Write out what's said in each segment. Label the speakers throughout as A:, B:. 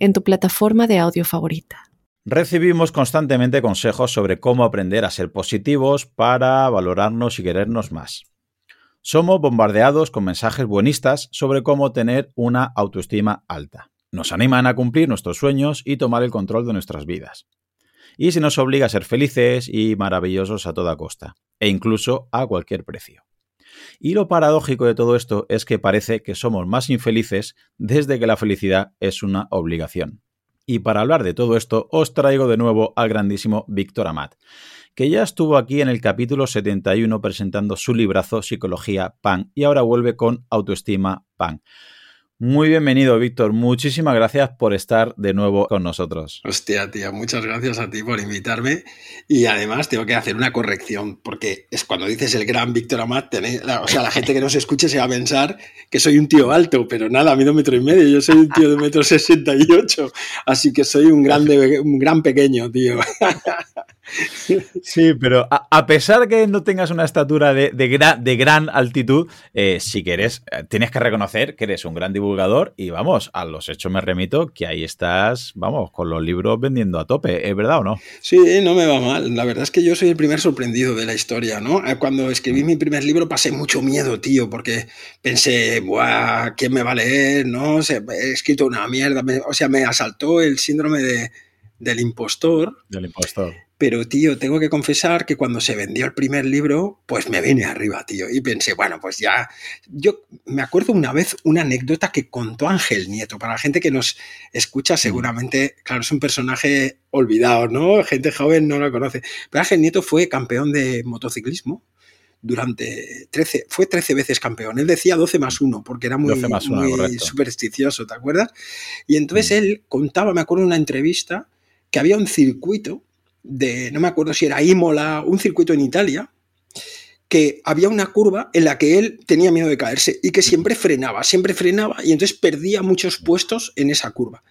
A: en tu plataforma de audio favorita.
B: Recibimos constantemente consejos sobre cómo aprender a ser positivos para valorarnos y querernos más. Somos bombardeados con mensajes buenistas sobre cómo tener una autoestima alta. Nos animan a cumplir nuestros sueños y tomar el control de nuestras vidas. Y se nos obliga a ser felices y maravillosos a toda costa, e incluso a cualquier precio. Y lo paradójico de todo esto es que parece que somos más infelices desde que la felicidad es una obligación. Y para hablar de todo esto, os traigo de nuevo al grandísimo Víctor Amat, que ya estuvo aquí en el capítulo 71 presentando su librazo Psicología Pan y ahora vuelve con Autoestima Pan. Muy bienvenido, Víctor. Muchísimas gracias por estar de nuevo con nosotros.
C: Hostia, tío, muchas gracias a ti por invitarme. Y además tengo que hacer una corrección, porque es cuando dices el gran Víctor Amat, o sea, la gente que nos escuche se va a pensar que soy un tío alto, pero nada, mido metro y medio, yo soy un tío de metro sesenta y ocho, así que soy un, grande, un gran pequeño, tío.
B: Sí, pero a, pesar de que no tengas una estatura de, de, gran altitud, eh, si quieres, eh, tienes que reconocer que eres un gran divulgador y vamos, a los hechos me remito que ahí estás, vamos, con los libros vendiendo a tope, ¿es verdad o no?
C: Sí, no me va mal. La verdad es que yo soy el primer sorprendido de la historia, ¿no? Eh, cuando escribí mi primer libro pasé mucho miedo, tío, porque pensé, Buah, ¿quién me va a leer? ¿No? he escrito una mierda, o sea, me asaltó el síndrome de, del impostor.
B: Del impostor.
C: Pero, tío, tengo que confesar que cuando se vendió el primer libro, pues me vine arriba, tío. Y pensé, bueno, pues ya. Yo me acuerdo una vez una anécdota que contó Ángel Nieto. Para la gente que nos escucha, mm. seguramente, claro, es un personaje olvidado, ¿no? Gente joven no lo conoce. Pero Ángel Nieto fue campeón de motociclismo durante 13, fue 13 veces campeón. Él decía 12 más 1 porque era muy, muy supersticioso, ¿te acuerdas? Y entonces mm. él contaba, me acuerdo una entrevista, que había un circuito de, no me acuerdo si era Imola, un circuito en Italia, que había una curva en la que él tenía miedo de caerse y que siempre frenaba, siempre frenaba y entonces perdía muchos puestos en esa curva.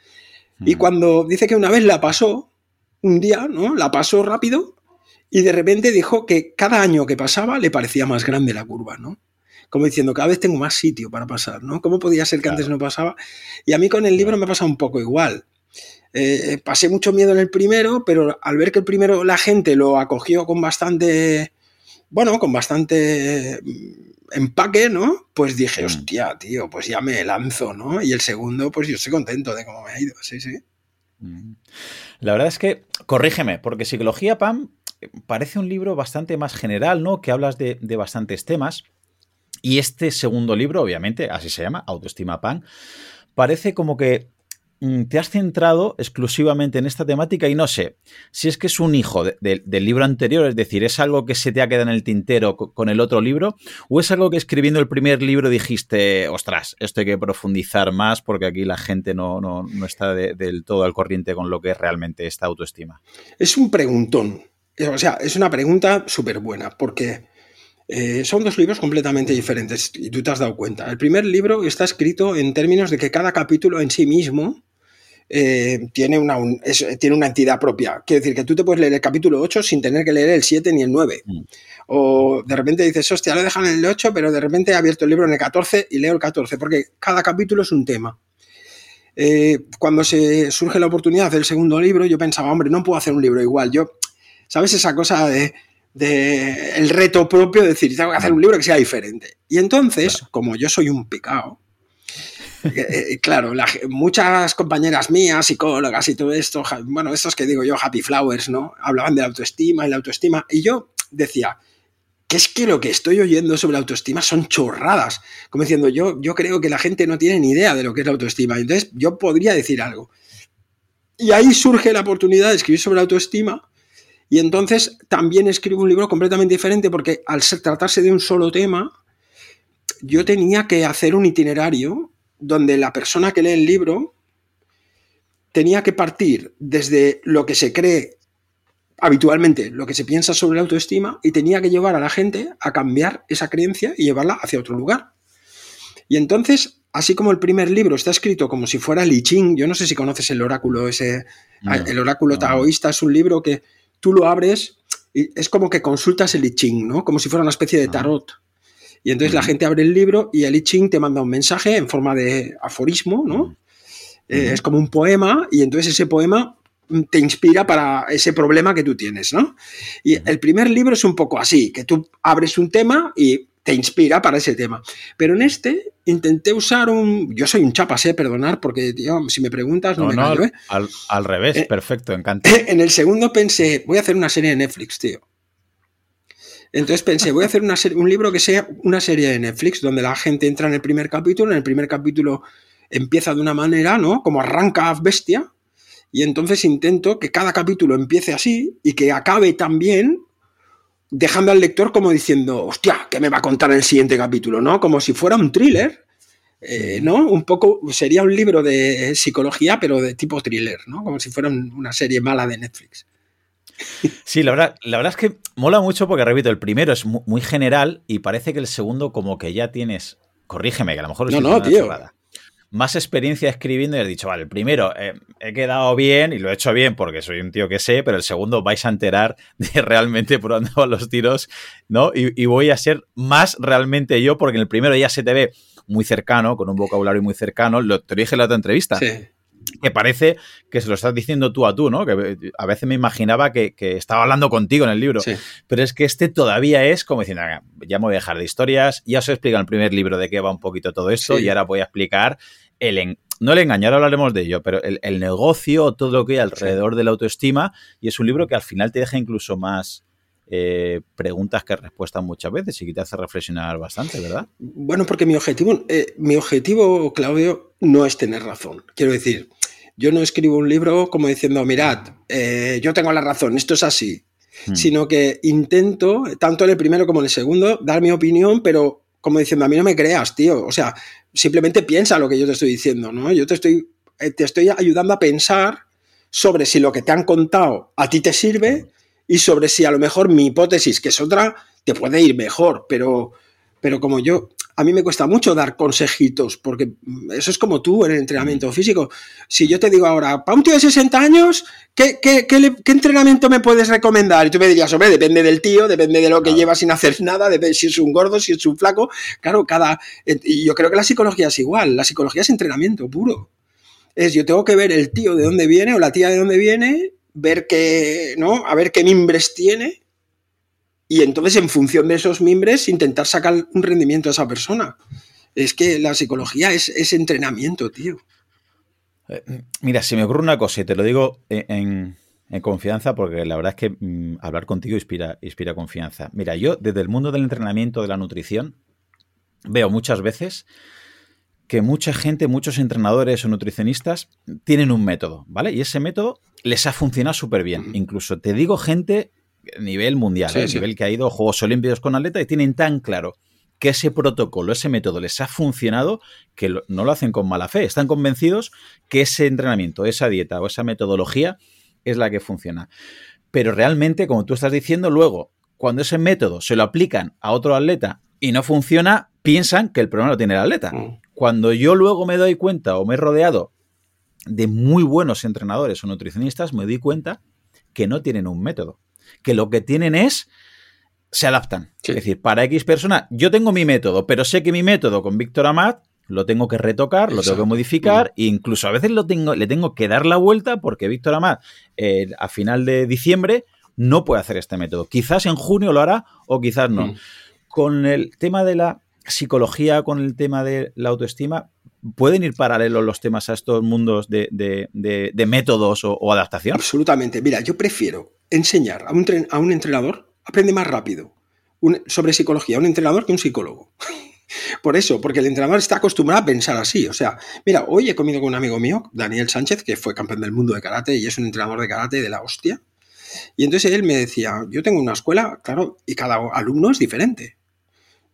C: Y cuando dice que una vez la pasó, un día, ¿no? La pasó rápido y de repente dijo que cada año que pasaba le parecía más grande la curva, ¿no? Como diciendo, cada vez tengo más sitio para pasar, ¿no? ¿Cómo podía ser que antes no pasaba? Y a mí con el libro me pasa un poco igual. Eh, pasé mucho miedo en el primero, pero al ver que el primero la gente lo acogió con bastante, bueno, con bastante mm, empaque, ¿no? Pues dije, mm. hostia, tío, pues ya me lanzo, ¿no? Y el segundo, pues yo estoy contento de cómo me ha ido, sí, sí.
B: Mm. La verdad es que, corrígeme, porque Psicología PAM parece un libro bastante más general, ¿no? Que hablas de, de bastantes temas. Y este segundo libro, obviamente, así se llama, Autoestima PAN, parece como que te has centrado exclusivamente en esta temática y no sé si es que es un hijo del libro anterior, es decir, es algo que se te ha quedado en el tintero con el otro libro, o es algo que escribiendo el primer libro dijiste, ostras, esto hay que profundizar más porque aquí la gente no, no, está del todo al corriente con lo que es realmente esta autoestima.
C: Es un preguntón, o sea, es una pregunta súper buena porque... Eh, son dos libros completamente diferentes y tú te has dado cuenta. El primer libro está escrito en términos de que cada capítulo en sí mismo eh, tiene, una, tiene una entidad propia. Quiere decir que tú te puedes leer el capítulo 8 sin tener que leer el 7 ni el 9. Mm. O de repente dices, hostia, lo dejan en el 8, pero de repente he abierto el libro en el 14 y leo el 14, porque cada capítulo es un tema. Eh, cuando se surge la oportunidad del segundo libro, yo pensaba, hombre, no puedo hacer un libro igual. Yo, ¿sabes esa cosa de, el reto propio de decir, tengo que hacer un libro que sea diferente? Y entonces, como yo soy un picado, eh, eh, claro, muchas compañeras mías, psicólogas y todo esto, bueno, estos que digo yo, happy flowers, ¿no? Hablaban de la autoestima y la autoestima. Y yo decía, que es que lo que estoy oyendo sobre la autoestima son chorradas. Como diciendo, yo, yo creo que la gente no tiene ni idea de lo que es la autoestima. Entonces, yo podría decir algo. Y ahí surge la oportunidad de escribir sobre la autoestima. Y entonces también escribo un libro completamente diferente porque al tratarse de un solo tema, yo tenía que hacer un itinerario donde la persona que lee el libro tenía que partir desde lo que se cree habitualmente, lo que se piensa sobre la autoestima, y tenía que llevar a la gente a cambiar esa creencia y llevarla hacia otro lugar. Y entonces, así como el primer libro está escrito como si fuera el I Ching, yo no sé si conoces el oráculo ese, el oráculo taoísta es un libro que tú lo abres y es como que consultas el I Ching, ¿no? Como si fuera una especie de tarot. Y entonces la gente abre el libro y el I Ching te manda un mensaje en forma de aforismo, ¿no? Eh, es como un poema y entonces ese poema te inspira para ese problema que tú tienes, ¿no? Y el primer libro es un poco así, que tú abres un tema y te inspira para ese tema. Pero en este intenté usar un... Yo soy un chapas, ¿eh? Perdonar, porque, tío, si me preguntas no, me
B: no,
C: ¿eh?
B: al, revés, eh, perfecto, encantado.
C: En el segundo pensé, voy a hacer una serie de Netflix, tío. Entonces pensé, voy a hacer un libro que sea una serie de Netflix, donde la gente entra en el primer capítulo, en el primer capítulo empieza de una manera, ¿no? Como arranca bestia, y entonces intento que cada capítulo empiece así y que acabe también dejando al lector como diciendo, hostia, ¿qué me va a contar en el siguiente capítulo? ¿No? Como si fuera un thriller, eh, ¿no? Un poco, sería un libro de psicología, pero de tipo thriller, ¿no? Como si fuera una serie mala de Netflix.
B: Sí, la verdad, la verdad es que mola mucho porque, repito, el primero es muy general y parece que el segundo como que ya tienes, corrígeme, que a lo mejor
C: es no, no, tío
B: más experiencia escribiendo y has dicho, vale, el primero eh, he quedado bien y lo he hecho bien porque soy un tío que sé, pero el segundo vais a enterar de realmente por dónde van los tiros, ¿no? Y, voy a ser más realmente yo porque en el primero ya se te ve muy cercano, con un vocabulario muy cercano, lo te dije en la otra entrevista. Sí que parece que se lo estás diciendo tú a tú, ¿no? Que a veces me imaginaba que, estaba hablando contigo en el libro. Pero es que este todavía es como diciendo, ya me voy a dejar de historias, ya os he explicado en el primer libro de qué va un poquito todo esto y ahora voy a explicar el... no el engaño, ahora hablaremos de ello, pero el, negocio, todo lo que hay alrededor de la autoestima, y es un libro que al final te deja incluso más, eh, preguntas que respuestas muchas veces y que te hace reflexionar bastante, ¿verdad?
C: Bueno, porque mi objetivo, eh, mi objetivo, Claudio, no es tener razón. Quiero decir, yo no escribo un libro como diciendo, mirad, eh, yo tengo la razón, esto es así. Hmm. Sino que intento, tanto en el primero como en el segundo, dar mi opinión, pero como diciendo, a mí no me creas, tío. O sea, simplemente piensa lo que yo te estoy diciendo, ¿no? Yo te estoy, eh, te estoy ayudando a pensar sobre si lo que te han contado a ti te sirve y sobre si a lo mejor mi hipótesis, que es otra, te puede ir mejor. Pero, pero como yo, a mí me cuesta mucho dar consejitos, porque eso es como tú en el entrenamiento físico. Si yo te digo ahora, para un tío de 60 años, ¿qué, entrenamiento me puedes recomendar? Y tú me dirías, hombre, depende del tío, depende de lo que lleva sin hacer nada, depende si es un gordo, si es un flaco. Claro, cada. Y yo creo que la psicología es igual. La psicología es entrenamiento puro. Es yo tengo que ver el tío de dónde viene o la tía de dónde viene, ver qué, ¿no? A ver qué mimbres tiene y entonces en función de esos mimbres intentar sacar un rendimiento a esa persona. Es que la psicología es, entrenamiento, tío.
B: Eh, mira, si me ocurre una cosa y te lo digo en, confianza porque la verdad es que mm, hablar contigo inspira, inspira confianza. Mira, yo desde el mundo del entrenamiento, de la nutrición, veo muchas veces que mucha gente, muchos entrenadores o nutricionistas tienen un método, ¿vale? Y ese método les ha funcionado súper bien. Incluso te digo gente nivel mundial, ¿eh? nivel que ha ido a Juegos Olímpicos con atleta y tienen tan claro que ese protocolo, ese método les ha funcionado que no lo hacen con mala fe. Están convencidos que ese entrenamiento, esa dieta o esa metodología es la que funciona. Pero realmente, como tú estás diciendo, luego, cuando ese método se lo aplican a otro atleta y no funciona, piensan que el problema lo tiene el atleta. Mm. Cuando yo luego me doy cuenta o me he rodeado de muy buenos entrenadores o nutricionistas, me doy cuenta que no tienen un método que lo que tienen es se adaptan. Es decir, para X persona, yo tengo mi método, pero sé que mi método con Víctor Amat lo tengo que retocar, lo tengo que modificar, e incluso a veces lo tengo, le tengo que dar la vuelta porque Víctor Amat eh, a final de diciembre no puede hacer este método. Quizás en junio lo hará o quizás no. Mm. Con el tema de la psicología, con el tema de la autoestima, ¿pueden ir paralelos los temas a estos mundos de, métodos o adaptación?
C: Absolutamente. Mira, yo prefiero enseñar a un, a un entrenador, aprende más rápido sobre psicología un entrenador que un psicólogo. Por eso, porque el entrenador está acostumbrado a pensar así. O sea, mira, hoy he comido con un amigo mío, Daniel Sánchez, que fue campeón del mundo de karate y es un entrenador de karate de la hostia. Y entonces él me decía, yo tengo una escuela, claro, y cada alumno es diferente.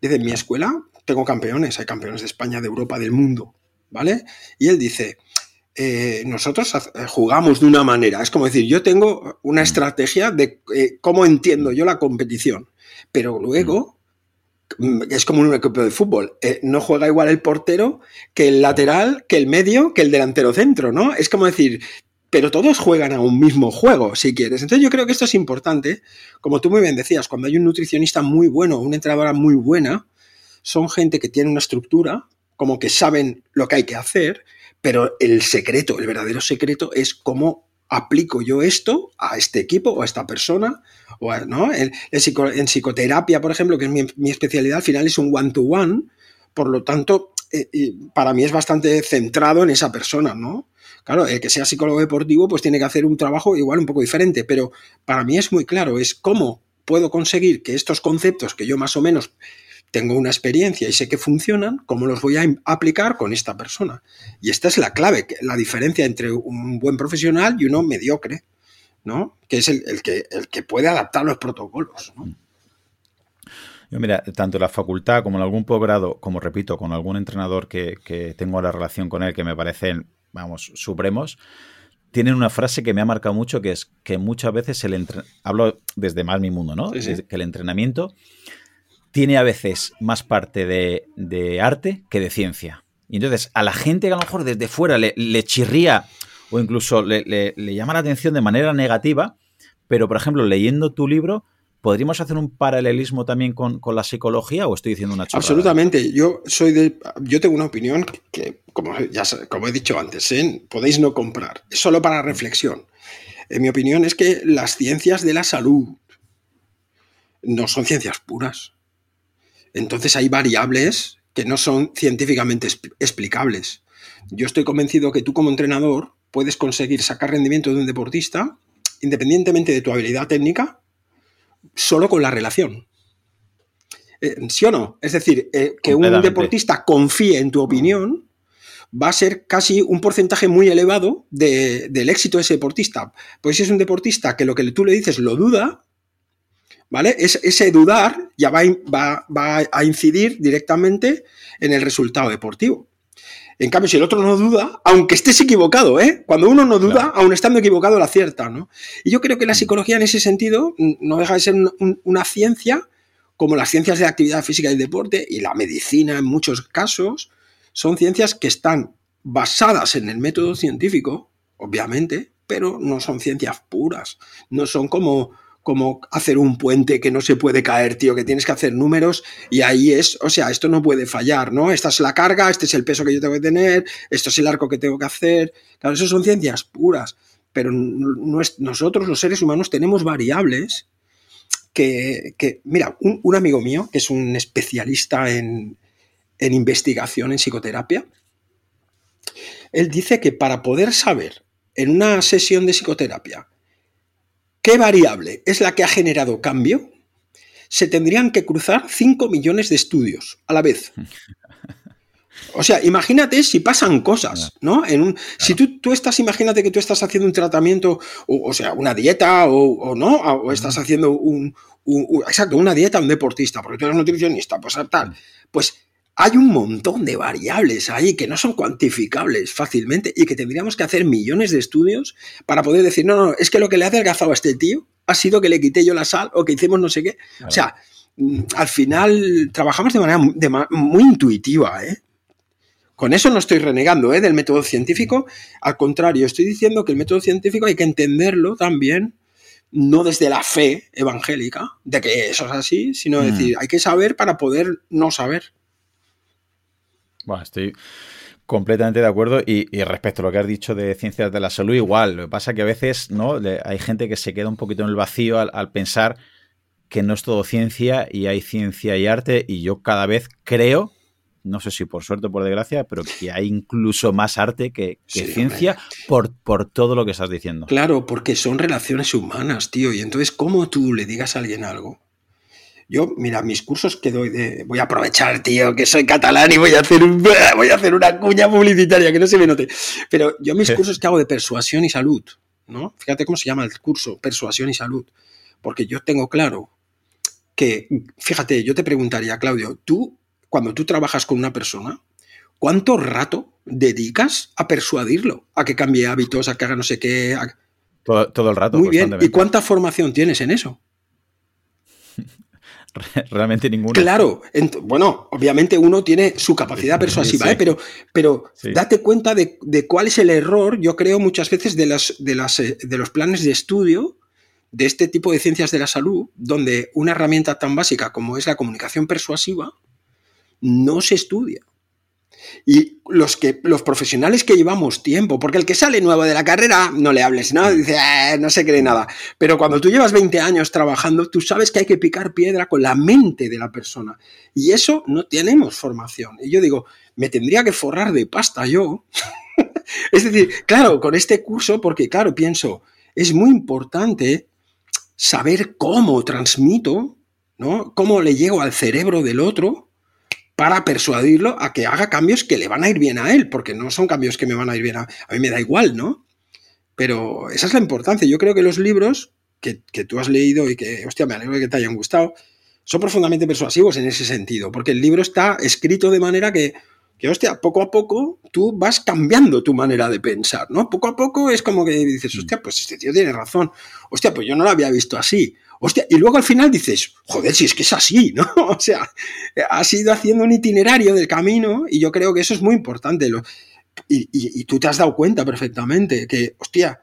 C: En mi escuela tengo campeones, hay campeones de España, de Europa, del mundo, ¿vale? Y él dice, eh, nosotros eh, jugamos de una manera. Es como decir, yo tengo una mm. estrategia de eh, cómo entiendo yo la competición, pero luego mm, es como un equipo de fútbol. no juega igual el portero que el lateral, que el medio, que el delantero centro, ¿no? Es como decir, pero todos juegan a un mismo juego, si quieres. Entonces yo creo que esto es importante. Como tú muy bien decías, cuando hay un nutricionista muy bueno, una entrenadora muy buena, son gente que tiene una estructura, como que saben lo que hay que hacer, pero el secreto, el verdadero secreto es cómo aplico yo esto a este equipo o a esta persona. O ¿no? en, psicoterapia, por ejemplo, que es mi, especialidad, al final es un one-to-one, por lo tanto, eh, para mí es bastante centrado en esa persona, ¿no? Claro, el que sea psicólogo deportivo, pues tiene que hacer un trabajo igual un poco diferente, pero para mí es muy claro, es cómo puedo conseguir que estos conceptos que yo más o menos tengo una experiencia y sé que funcionan, ¿cómo los voy a aplicar con esta persona? Y esta es la clave, la diferencia entre un buen profesional y uno mediocre, ¿no? Que es el, que, el que puede adaptar los protocolos,
B: Yo, mira, tanto en la facultad como en algún posgrado, como repito, con algún entrenador que, que tengo la relación con él que me parecen, vamos, supremos, tienen una frase que me ha marcado mucho, que es que muchas veces el entrenamiento, hablo desde más mi mundo, ¿no? Que el entrenamiento tiene a veces más parte de, arte que de ciencia. Y entonces, a la gente que a lo mejor desde fuera le, chirría o incluso le, llama la atención de manera negativa, pero por ejemplo, leyendo tu libro, ¿podríamos hacer un paralelismo también con, la psicología o estoy diciendo una chorrada?
C: Absolutamente. Yo soy de, yo tengo una opinión que, como, ya, como he dicho antes, ¿eh? podéis no comprar. Es solo para reflexión. En mi opinión es que las ciencias de la salud no son ciencias puras. Entonces hay variables que no son científicamente explicables. Yo estoy convencido que tú como entrenador puedes conseguir sacar rendimiento de un deportista independientemente de tu habilidad técnica, solo con la relación. Eh, ¿Sí o no? Es decir, eh, que un deportista confíe en tu opinión va a ser casi un porcentaje muy elevado del éxito de ese deportista. Pues si es un deportista que lo que tú le dices lo duda, ¿vale? ese dudar ya va, va, a incidir directamente en el resultado deportivo. En cambio, si el otro no duda, aunque estés equivocado, ¿eh? Cuando uno no duda, aún estando equivocado, la acierta, ¿no? Y yo creo que la psicología en ese sentido no deja de ser una ciencia como las ciencias de actividad física y deporte y la medicina en muchos casos, son ciencias que están basadas en el método científico, obviamente, pero no son ciencias puras, no son como como hacer un puente que no se puede caer, tío, que tienes que hacer números y ahí es, o sea, esto no puede fallar, ¿no? Esta es la carga, este es el peso que yo tengo que tener, esto es el arco que tengo que hacer. Claro, eso son ciencias puras, pero nosotros los seres humanos tenemos variables que, mira, un, amigo mío, que es un especialista en, en investigación en psicoterapia, él dice que para poder saber en una sesión de psicoterapia ¿Qué variable es la que ha generado cambio? Se tendrían que cruzar 5 millones de estudios a la vez. O sea, imagínate si pasan cosas, ¿no? En un, Si tú, tú, estás, imagínate que tú estás haciendo un tratamiento, o, sea, una dieta, o, no, o estás haciendo un, exacto, una dieta a un deportista, porque tú eres nutricionista, pues tal. Pues hay un montón de variables ahí que no son cuantificables fácilmente y que tendríamos que hacer millones de estudios para poder decir, no, no, es que lo que le ha adelgazado a este tío ha sido que le quité yo la sal o que hicimos no sé qué. O sea, mm, al final trabajamos de manera muy intuitiva, ¿eh? Con eso no estoy renegando ¿eh? del método científico, al contrario, estoy diciendo que el método científico hay que entenderlo también, no desde la fe evangélica, de que eso es así, sino mm. decir, hay que saber para poder no saber.
B: Bueno, estoy completamente de acuerdo y, respecto a lo que has dicho de ciencias de la salud, igual. Lo que pasa es que a veces no hay gente que se queda un poquito en el vacío al, pensar que no es todo ciencia y hay ciencia y arte y yo cada vez creo, no sé si por suerte o por desgracia, pero que hay incluso más arte que, ciencia por, por todo lo que estás diciendo.
C: Claro, porque son relaciones humanas, tío, y entonces cómo tú le digas a alguien algo yo, mira, mis cursos que doy de. Voy a aprovechar, tío, que soy catalán y voy a hacer, voy a hacer una cuña publicitaria, que no se me note. Pero yo mis cursos que hago de persuasión y salud, ¿no? Fíjate cómo se llama el curso, persuasión y salud. Porque yo tengo claro que, fíjate, yo te preguntaría, Claudio, tú, cuando tú trabajas con una persona, ¿cuánto rato dedicas a persuadirlo? A que cambie hábitos, a que haga no sé qué.
B: Todo, el rato.
C: Muy bien. ¿Y cuánta formación tienes en eso?
B: Realmente ninguna.
C: Claro, bueno, obviamente uno tiene su capacidad persuasiva, ¿eh? pero, pero date cuenta de, cuál es el error, yo creo, muchas veces de, las, de, las, eh, de los planes de estudio de este tipo de ciencias de la salud, donde una herramienta tan básica como es la comunicación persuasiva no se estudia. Y los, que, los profesionales que llevamos tiempo, porque el que sale nuevo de la carrera, no le hables, ¿no? Dice, eh, no se cree nada. Pero cuando tú llevas 20 años trabajando, tú sabes que hay que picar piedra con la mente de la persona. Y eso no tenemos formación. Y yo digo, me tendría que forrar de pasta yo. es decir, claro, con este curso, porque claro, pienso, es muy importante saber cómo transmito, ¿no? Cómo le llego al cerebro del otro para persuadirlo a que haga cambios que le van a ir bien a él, porque no son cambios que me van a ir bien a, a mí, me da igual, ¿no? Pero esa es la importancia. Yo creo que los libros que, tú has leído y que, hostia, me alegro de que te hayan gustado, son profundamente persuasivos en ese sentido, porque el libro está escrito de manera que, que, hostia, poco a poco tú vas cambiando tu manera de pensar, ¿no? Poco a poco es como que dices, mm. hostia, pues este tío tiene razón, hostia, pues yo no lo había visto así, Hostia, y luego al final dices, joder, si es que es así, ¿no? O sea, has ido haciendo un itinerario del camino y yo creo que eso es muy importante. y, tú te has dado cuenta perfectamente que, hostia,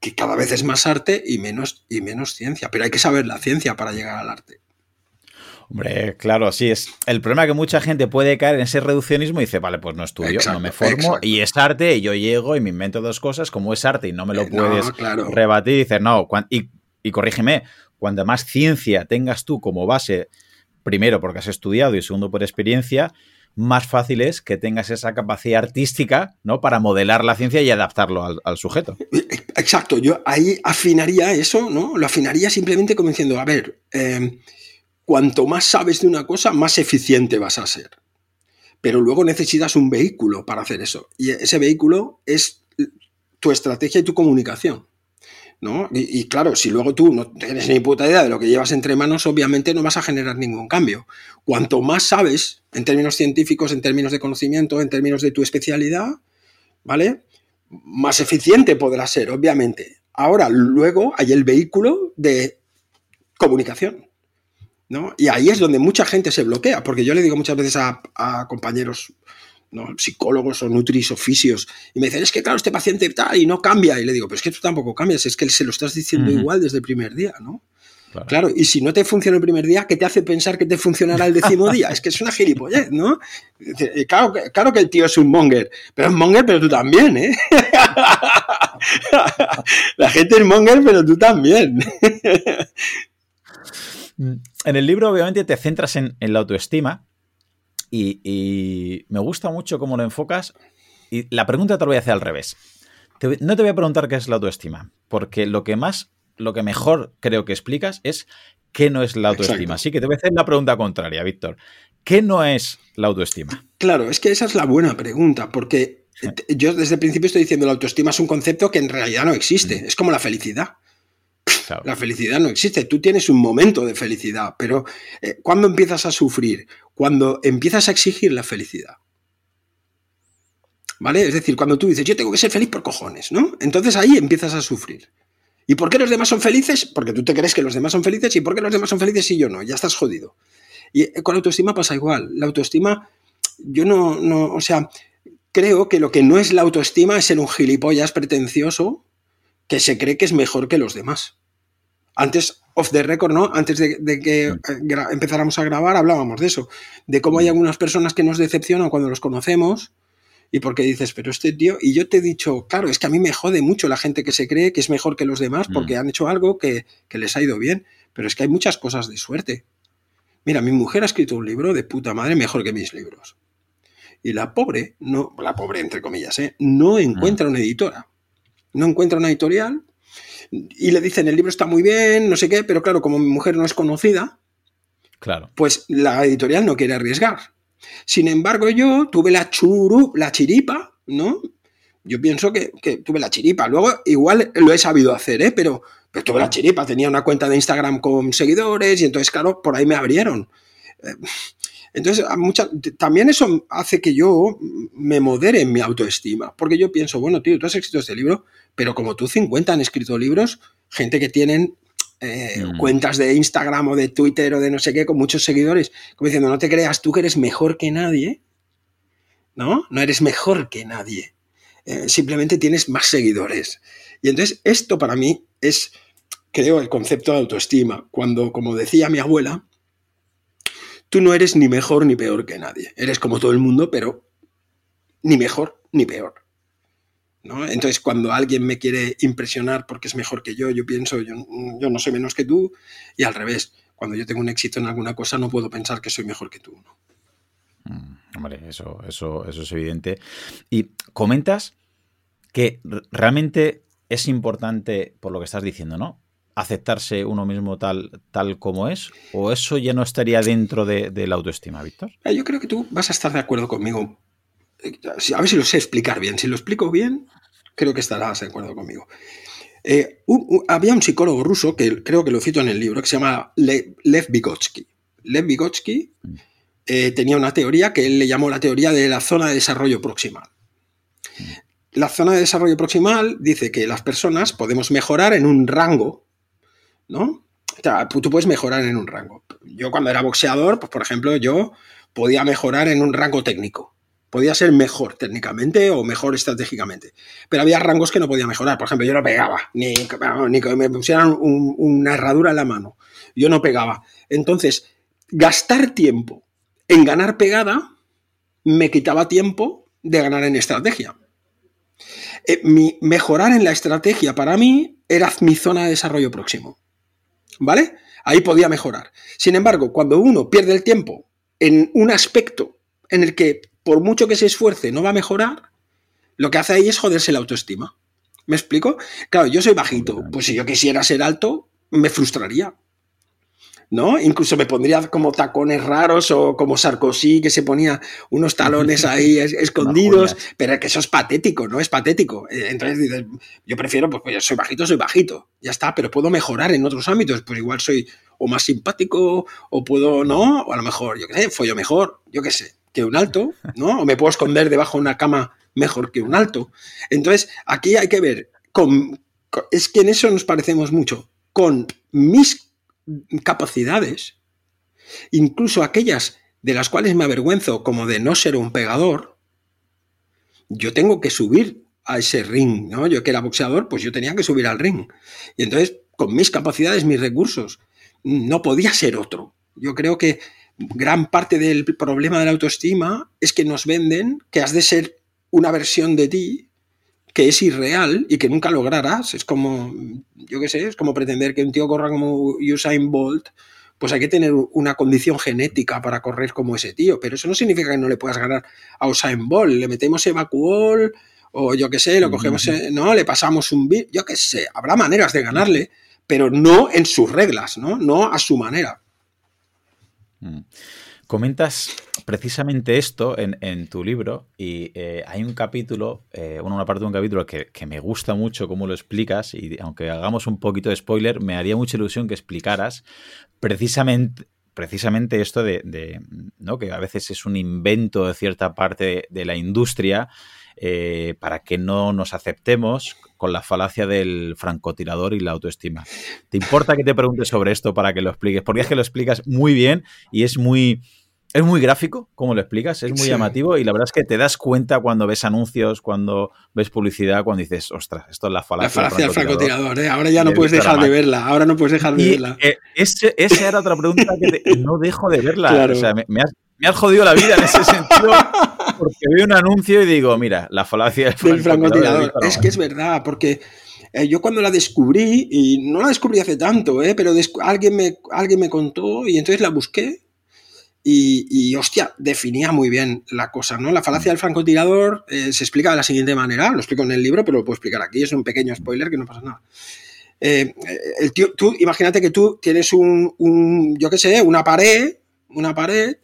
C: que cada vez es más arte y menos, y menos ciencia, pero hay que saber la ciencia para llegar al arte.
B: Hombre, claro, sí es. El problema es que mucha gente puede caer en ese reduccionismo y dice, vale, pues no estudio, no me formo, y es arte, y yo llego y me invento dos cosas, como es arte y no me lo eh, puedes rebatir, y dices, no, y y corrígeme, cuando más ciencia tengas tú como base, primero porque has estudiado y segundo por experiencia, más fácil es que tengas esa capacidad artística, ¿no? Para modelar la ciencia y adaptarlo al, sujeto.
C: Exacto, yo ahí afinaría eso, ¿no? Lo afinaría simplemente como diciendo, a ver, em, cuanto más sabes de una cosa, más eficiente vas a ser. Pero luego necesitas un vehículo para hacer eso. Y ese vehículo es tu estrategia y tu comunicación. Y, claro, si luego tú no tienes ni puta idea de lo que llevas entre manos, obviamente no vas a generar ningún cambio. Cuanto más sabes, en términos científicos, en términos de conocimiento, en términos de tu especialidad, ¿vale? Más eficiente podrá ser, obviamente. Ahora, luego hay el vehículo de comunicación. ¿no? Y ahí es donde mucha gente se bloquea, porque yo le digo muchas veces a compañeros psicólogos o nutris o fisios, y me dicen, es que claro, este paciente tal y no cambia. Y le digo, pero es que tú tampoco cambias, es que se lo estás diciendo igual desde el primer día, ¿no? Claro. y si no te funciona el primer día, ¿qué te hace pensar que te funcionará el décimo día? Es que es una gilipollez, ¿no? Claro, claro que el tío es un monger, pero es monger, pero tú también, ¿eh? La gente es monger, pero tú también.
B: En el libro, obviamente, te centras en la autoestima, y, me gusta mucho cómo lo enfocas. Y la pregunta te la voy a hacer al revés. no te voy a preguntar qué es la autoestima, porque lo que más, lo que mejor creo que explicas es qué no es la autoestima. Así que te voy a hacer la pregunta contraria, Víctor. ¿Qué no es la autoestima?
C: Claro, es que esa es la buena pregunta, porque yo desde el principio estoy diciendo la autoestima es un concepto que en realidad no existe. Mm. Es como la felicidad. La felicidad no existe. Tú tienes un momento de felicidad, pero eh, ¿cuándo empiezas a sufrir? Cuando empiezas a exigir la felicidad. ¿Vale? Es decir, cuando tú dices, yo tengo que ser feliz por cojones, ¿no? Entonces ahí empiezas a sufrir. ¿Y por qué los demás son felices? Porque tú te crees que los demás son felices. ¿Y por qué los demás son felices y yo no? Ya estás jodido. Y eh, con la autoestima pasa igual. La autoestima, yo no, no, o sea, creo que lo que no es la autoestima es ser un gilipollas pretencioso que se cree que es mejor que los demás. Antes, off the record, ¿no? Antes de, que mm. eh, empezáramos a grabar, hablábamos de eso, de cómo hay mm. algunas personas que nos decepcionan cuando los conocemos y porque dices, pero este tío, y yo te he dicho, claro, es que a mí me jode mucho la gente que se cree que es mejor que los demás mm. porque han hecho algo que, les ha ido bien, pero es que hay muchas cosas de suerte. Mira, mi mujer ha escrito un libro de puta madre mejor que mis libros. Y la pobre, no, la pobre entre comillas, ¿eh? no encuentra una editora. No encuentra una editorial y le dicen, el libro está muy bien, no sé qué, pero claro, como mi mujer no es conocida,
B: claro.
C: pues la editorial no quiere arriesgar. Sin embargo, yo tuve la churu, la chiripa, ¿no? Yo pienso que, tuve la chiripa. Luego, igual lo he sabido hacer, ¿eh? Pero, pero tuve la chiripa. Tenía una cuenta de Instagram con seguidores y entonces, claro, por ahí me abrieron. Eh, Entonces, también eso hace que yo me modere en mi autoestima, porque yo pienso, bueno, tío, tú has escrito este libro, pero como tú 50 han escrito libros, gente que tienen eh, mm. cuentas de Instagram o de Twitter o de no sé qué, con muchos seguidores, como diciendo, no te creas tú que eres mejor que nadie, ¿no? No eres mejor que nadie, eh, simplemente tienes más seguidores. Y entonces esto para mí es, creo, el concepto de autoestima, cuando, como decía mi abuela, tú no eres ni mejor ni peor que nadie. Eres como todo el mundo, pero ni mejor ni peor. ¿no? Entonces, cuando alguien me quiere impresionar porque es mejor que yo, yo pienso, yo, no soy menos que tú, y al revés, cuando yo tengo un éxito en alguna cosa, no puedo pensar que soy mejor que tú.
B: Mm, hombre, eso, eso, eso es evidente. Y comentas que realmente es importante, por lo que estás diciendo, ¿no? Aceptarse uno mismo tal, tal como es? ¿O eso ya no estaría dentro de, la autoestima, Víctor?
C: Eh, yo creo que tú vas a estar de acuerdo conmigo. Eh, a ver si lo sé explicar bien. Si lo explico bien, creo que estarás de acuerdo conmigo. Eh, había un psicólogo ruso, que creo que lo cito en el libro, que se llama Lev Vygotsky. Lev Vygotsky mm. tenía una teoría que él le llamó la teoría de la zona de desarrollo proximal. Mm. La zona de desarrollo proximal dice que las personas podemos mejorar en un rango ¿no? O sea, tú puedes mejorar en un rango. Yo cuando era boxeador, pues por ejemplo, yo podía mejorar en un rango técnico. Podía ser mejor técnicamente o mejor estratégicamente. Pero había rangos que no podía mejorar. Por ejemplo, yo no pegaba, ni, ni que me pusieran una herradura en la mano. Yo no pegaba. Entonces, gastar tiempo en ganar pegada me quitaba tiempo de ganar en estrategia. Eh, mi, mejorar en la estrategia para mí era mi zona de desarrollo próximo. ¿Vale? Ahí podía mejorar. Sin embargo, cuando uno pierde el tiempo en un aspecto en el que por mucho que se esfuerce no va a mejorar, lo que hace ahí es joderse la autoestima. ¿Me explico? Claro, yo soy bajito, pues si yo quisiera ser alto, me frustraría. ¿No? Incluso me pondría como tacones raros o como Sarkozy que se ponía unos talones ahí escondidos, pero que eso es patético, ¿no? Es patético. Eh, entonces dices, yo prefiero, pues, pues soy bajito, soy bajito, ya está, pero puedo mejorar en otros ámbitos, pues igual soy o más simpático o puedo, ¿no? O a lo mejor, yo qué sé, follo mejor, yo qué sé, que un alto, ¿no? O me puedo esconder debajo de una cama mejor que un alto. Entonces, aquí hay que ver, con, es que en eso nos parecemos mucho, con mis capacidades, incluso aquellas de las cuales me avergüenzo, como de no ser un pegador, yo tengo que subir a ese ring, ¿no? Yo que era boxeador, pues yo tenía que subir al ring. Y entonces, con mis capacidades, mis recursos, no podía ser otro. Yo creo que gran parte del problema de la autoestima es que nos venden que has de ser una versión de ti que es irreal y que nunca lograrás. Es como, yo qué sé, es como pretender que un tío corra como Usain Bolt, pues hay que tener una condición genética para correr como ese tío, pero eso no significa que no le puedas ganar a Usain Bolt. Le metemos evacuol o yo qué sé, lo cogemos, no, le pasamos un bit, yo qué sé, habrá maneras de ganarle, pero no en sus reglas, ¿no? No a su manera.
B: Mm. Comentas precisamente esto en, tu libro y eh, hay un capítulo, eh, una parte de un capítulo que, me gusta mucho cómo lo explicas y aunque hagamos un poquito de spoiler, me haría mucha ilusión que explicaras precisamente, precisamente esto de, ¿no? que a veces es un invento de cierta parte de, la industria eh, para que no nos aceptemos con la falacia del francotirador y la autoestima. ¿Te importa que te pregunte sobre esto para que lo expliques? Porque es que lo explicas muy bien y es muy es muy gráfico, como lo explicas, es muy llamativo y la verdad es que te das cuenta cuando ves anuncios, cuando ves publicidad, cuando dices, ostras, esto es la falacia.
C: La falacia del francotirador, ¿eh? ahora ya no puedes dejar de verla, ahora no puedes dejar de verla.
B: Eh, esa era otra pregunta que no dejo de verla. O sea, me, has, jodido la vida en ese sentido porque veo un anuncio y digo, mira, la falacia
C: del francotirador. es que es verdad, porque eh, yo cuando la descubrí, y no la descubrí hace tanto, ¿eh? pero alguien, me, alguien me contó y entonces la busqué y, hostia, definía muy bien la cosa, ¿no? La falacia del francotirador eh, se explica de la siguiente manera, lo explico en el libro, pero lo puedo explicar aquí, es un pequeño spoiler que no pasa nada. Eh, el tío, tú, imagínate que tú tienes un, un yo qué sé, una pared, una pared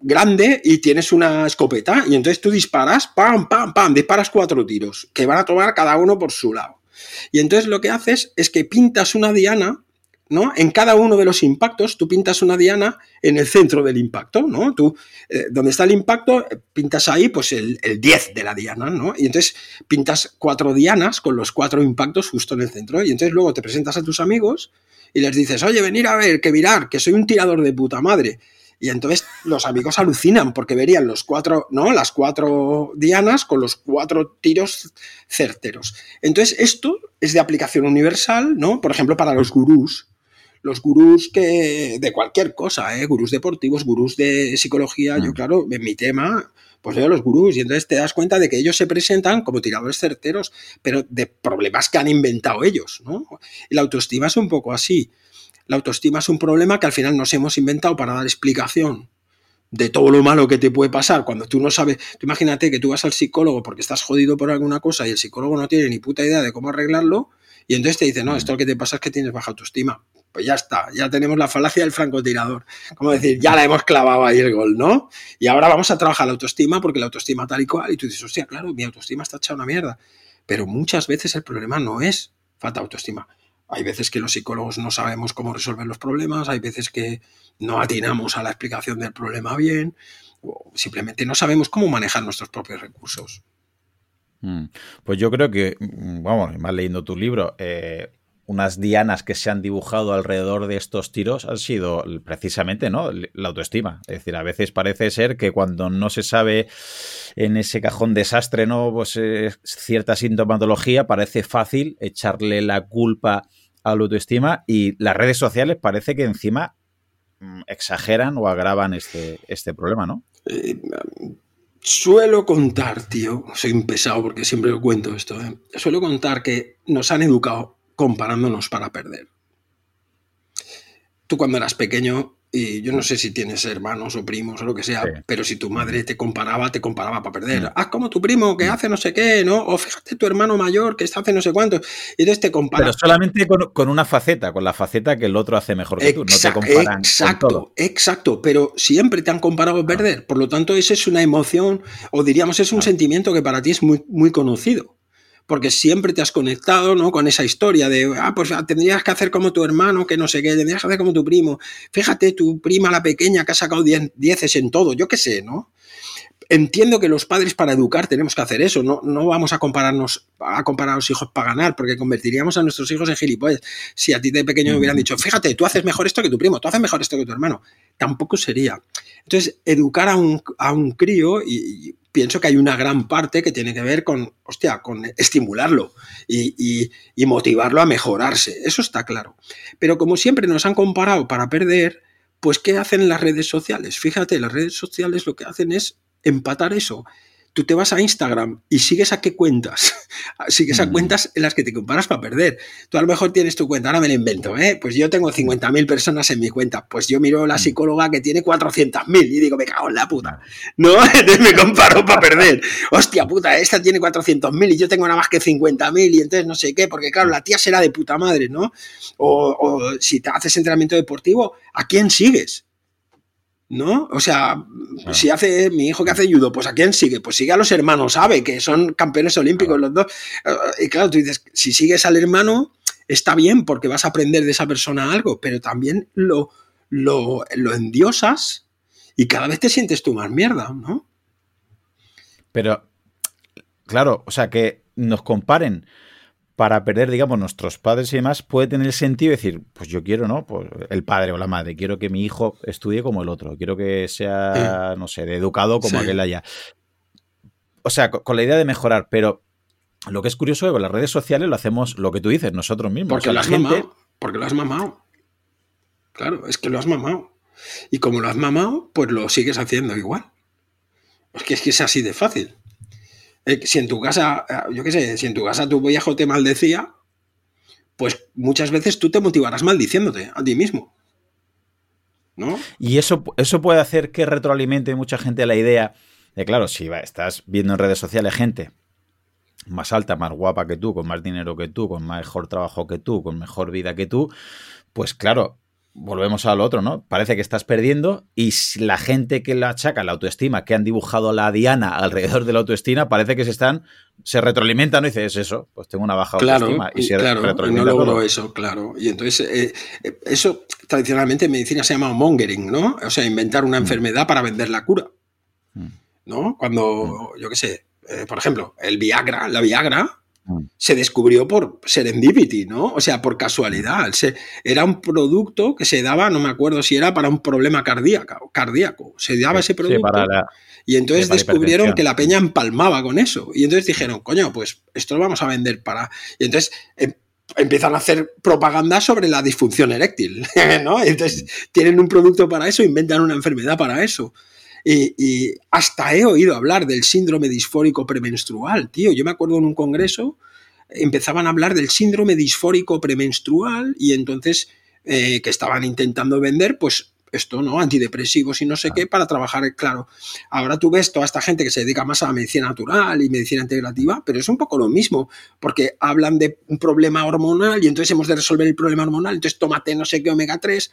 C: grande y tienes una escopeta y entonces tú disparas, pam, pam, pam, disparas cuatro tiros que van a tomar cada uno por su lado. Y entonces lo que haces es que pintas una diana ¿no? En cada uno de los impactos tú pintas una diana en el centro del impacto, ¿no? Tú, eh, donde está el impacto, pintas ahí pues el, el, 10 de la diana, ¿no? Y entonces pintas cuatro dianas con los cuatro impactos justo en el centro. Y entonces luego te presentas a tus amigos y les dices, oye, venir a ver, que mirar, que soy un tirador de puta madre. Y entonces los amigos alucinan porque verían los cuatro, ¿no? Las cuatro dianas con los cuatro tiros certeros. Entonces, esto es de aplicación universal, ¿no? Por ejemplo, para los gurús. Los gurús que. de cualquier cosa, ¿eh? Gurús deportivos, gurús de psicología. Yo, mm. claro, en mi tema, pues veo los gurús y entonces te das cuenta de que ellos se presentan como tiradores certeros, pero de problemas que han inventado ellos, ¿no? Y la autoestima es un poco así. La autoestima es un problema que al final nos hemos inventado para dar explicación de todo lo malo que te puede pasar cuando tú no sabes. Tú imagínate que tú vas al psicólogo porque estás jodido por alguna cosa y el psicólogo no tiene ni puta idea de cómo arreglarlo y entonces te dice, no, esto lo que te pasa es que tienes baja autoestima. Pues ya está, ya tenemos la falacia del francotirador. Como decir, ya la hemos clavado ahí el gol, ¿no? Y ahora vamos a trabajar la autoestima porque la autoestima tal y cual. Y tú dices, hostia, claro, mi autoestima está hecha una mierda. Pero muchas veces el problema no es falta de autoestima. Hay veces que los psicólogos no sabemos cómo resolver los problemas, hay veces que no atinamos a la explicación del problema bien, o simplemente no sabemos cómo manejar nuestros propios recursos.
B: Mm. Pues yo creo que, mm, vamos, más leyendo tu libro, eh, unas dianas que se han dibujado alrededor de estos tiros han sido precisamente ¿no? la autoestima. Es decir, a veces parece ser que cuando no se sabe en ese cajón desastre, ¿no? Pues eh, cierta sintomatología, parece fácil echarle la culpa a la autoestima y las redes sociales parece que encima mm, exageran o agravan este, este problema, ¿no? Eh,
C: suelo contar, tío, soy un pesado porque siempre lo cuento esto, ¿eh? suelo contar que nos han educado comparándonos para perder. Tú cuando eras pequeño y yo no sé si tienes hermanos o primos o lo que sea, pero si tu madre te comparaba, te comparaba para perder. Mm. Ah, como tu primo que mm. hace no sé qué, ¿no? O fíjate tu hermano mayor que está hace no sé cuánto. Y entonces te compara.
B: Pero solamente con, una faceta, con la faceta que el otro hace mejor que tú. No te comparan.
C: Exacto, exacto. Pero siempre te han comparado a perder. Por lo tanto, esa es una emoción, o diríamos, es un sentimiento que para ti es muy, muy conocido porque siempre te has conectado ¿no? con esa historia de, ah, pues ah, tendrías que hacer como tu hermano, que no sé qué, tendrías que hacer como tu primo. Fíjate, tu prima, la pequeña, que ha sacado dieces en todo, yo qué sé, ¿no? Entiendo que los padres para educar tenemos que hacer eso, no, no vamos a compararnos a comparar a los hijos para ganar, porque convertiríamos a nuestros hijos en gilipollas. Si a ti de pequeño me hubieran dicho, fíjate, tú haces mejor esto que tu primo, tú haces mejor esto que tu hermano, tampoco sería. Entonces, educar a un, a un crío y, pienso que hay una gran parte que tiene que ver con, con estimularlo y, motivarlo a mejorarse. Eso está claro. Pero como siempre nos han comparado para perder, pues ¿qué hacen las redes sociales? Fíjate, las redes sociales lo que hacen es empatar eso tú te vas a Instagram y sigues a qué cuentas. sigues a mm. cuentas en las que te comparas para perder. Tú a lo mejor tienes tu cuenta, ahora me la invento, ¿eh? Pues yo tengo 50.000 personas en mi cuenta. Pues yo miro a la mm. psicóloga que tiene 400.000 y digo, me cago en la puta. No, entonces me comparo para perder. Hostia puta, esta tiene 400.000 y yo tengo nada más que 50.000 y entonces no sé qué, porque claro, la tía será de puta madre, ¿no? O, o si te haces entrenamiento deportivo, ¿a quién sigues? ¿No? O sea, si hace mi hijo que hace judo, pues ¿a quién sigue? Pues sigue a los hermanos, sabe que son campeones olímpicos los dos. Y claro, tú dices, si sigues al hermano, está bien porque vas a aprender de esa persona algo, pero también lo, lo, lo endiosas y cada vez te sientes tú más mierda, ¿no?
B: Pero, claro, o sea, que nos comparen para perder, digamos, nuestros padres y demás, puede tener sentido decir, pues yo quiero, ¿no? Pues el padre o la madre, quiero que mi hijo estudie como el otro, quiero que sea, no sé, educado como aquel allá. O sea, con, la idea de mejorar, pero lo que es curioso es que con las redes sociales lo hacemos lo que tú dices, nosotros mismos.
C: Porque lo has mamado. Porque lo has mamado. Claro, es que lo has mamado. Y como lo has mamado, pues lo sigues haciendo igual. Es que es que es así de fácil. Eh, si en tu casa, eh, yo qué sé, si en tu casa tu viejo te maldecía, pues muchas veces tú te motivarás maldiciéndote a ti mismo. ¿No?
B: Y eso, eso puede hacer que retroalimente mucha gente la idea de, claro, si estás viendo en redes sociales gente más alta, más guapa que tú, con más dinero que tú, con mejor trabajo que tú, con mejor vida que tú, pues claro, volvemos al otro, ¿no? Parece que estás perdiendo y la gente que la achaca la autoestima, que han dibujado la diana alrededor de la autoestima, parece que se están, se retroalimentan y dices, es eso, pues tengo una baja autoestima.
C: Y, se claro, no logro eso, claro. Y entonces, eh, eh, eso tradicionalmente en medicina se llama mongering, ¿no? O sea, inventar una mm. enfermedad para vender la cura. Mm. ¿No? Cuando, mm. yo qué sé, eh, por ejemplo, el Viagra, la Viagra, se descubrió por serendipity, ¿no? O sea, por casualidad. era un producto que se daba, no me acuerdo si era para un problema cardíaco. cardíaco. Se daba ese producto. y entonces descubrieron que la peña empalmaba con eso. Y entonces dijeron, coño, pues esto lo vamos a vender para. Y entonces em, empiezan a hacer propaganda sobre la disfunción eréctil, ¿no? entonces tienen un producto para eso, inventan una enfermedad para eso. Y, hasta he oído hablar del síndrome disfórico premenstrual, tío. Yo me acuerdo en un congreso, empezaban a hablar del síndrome disfórico premenstrual y entonces eh, que estaban intentando vender, pues esto, ¿no? Antidepresivos y no sé qué, para trabajar, claro. Ahora tú ves toda esta gente que se dedica más a la medicina natural y medicina integrativa, pero es un poco lo mismo, porque hablan de un problema hormonal y entonces hemos de resolver el problema hormonal, entonces tómate no sé qué omega 3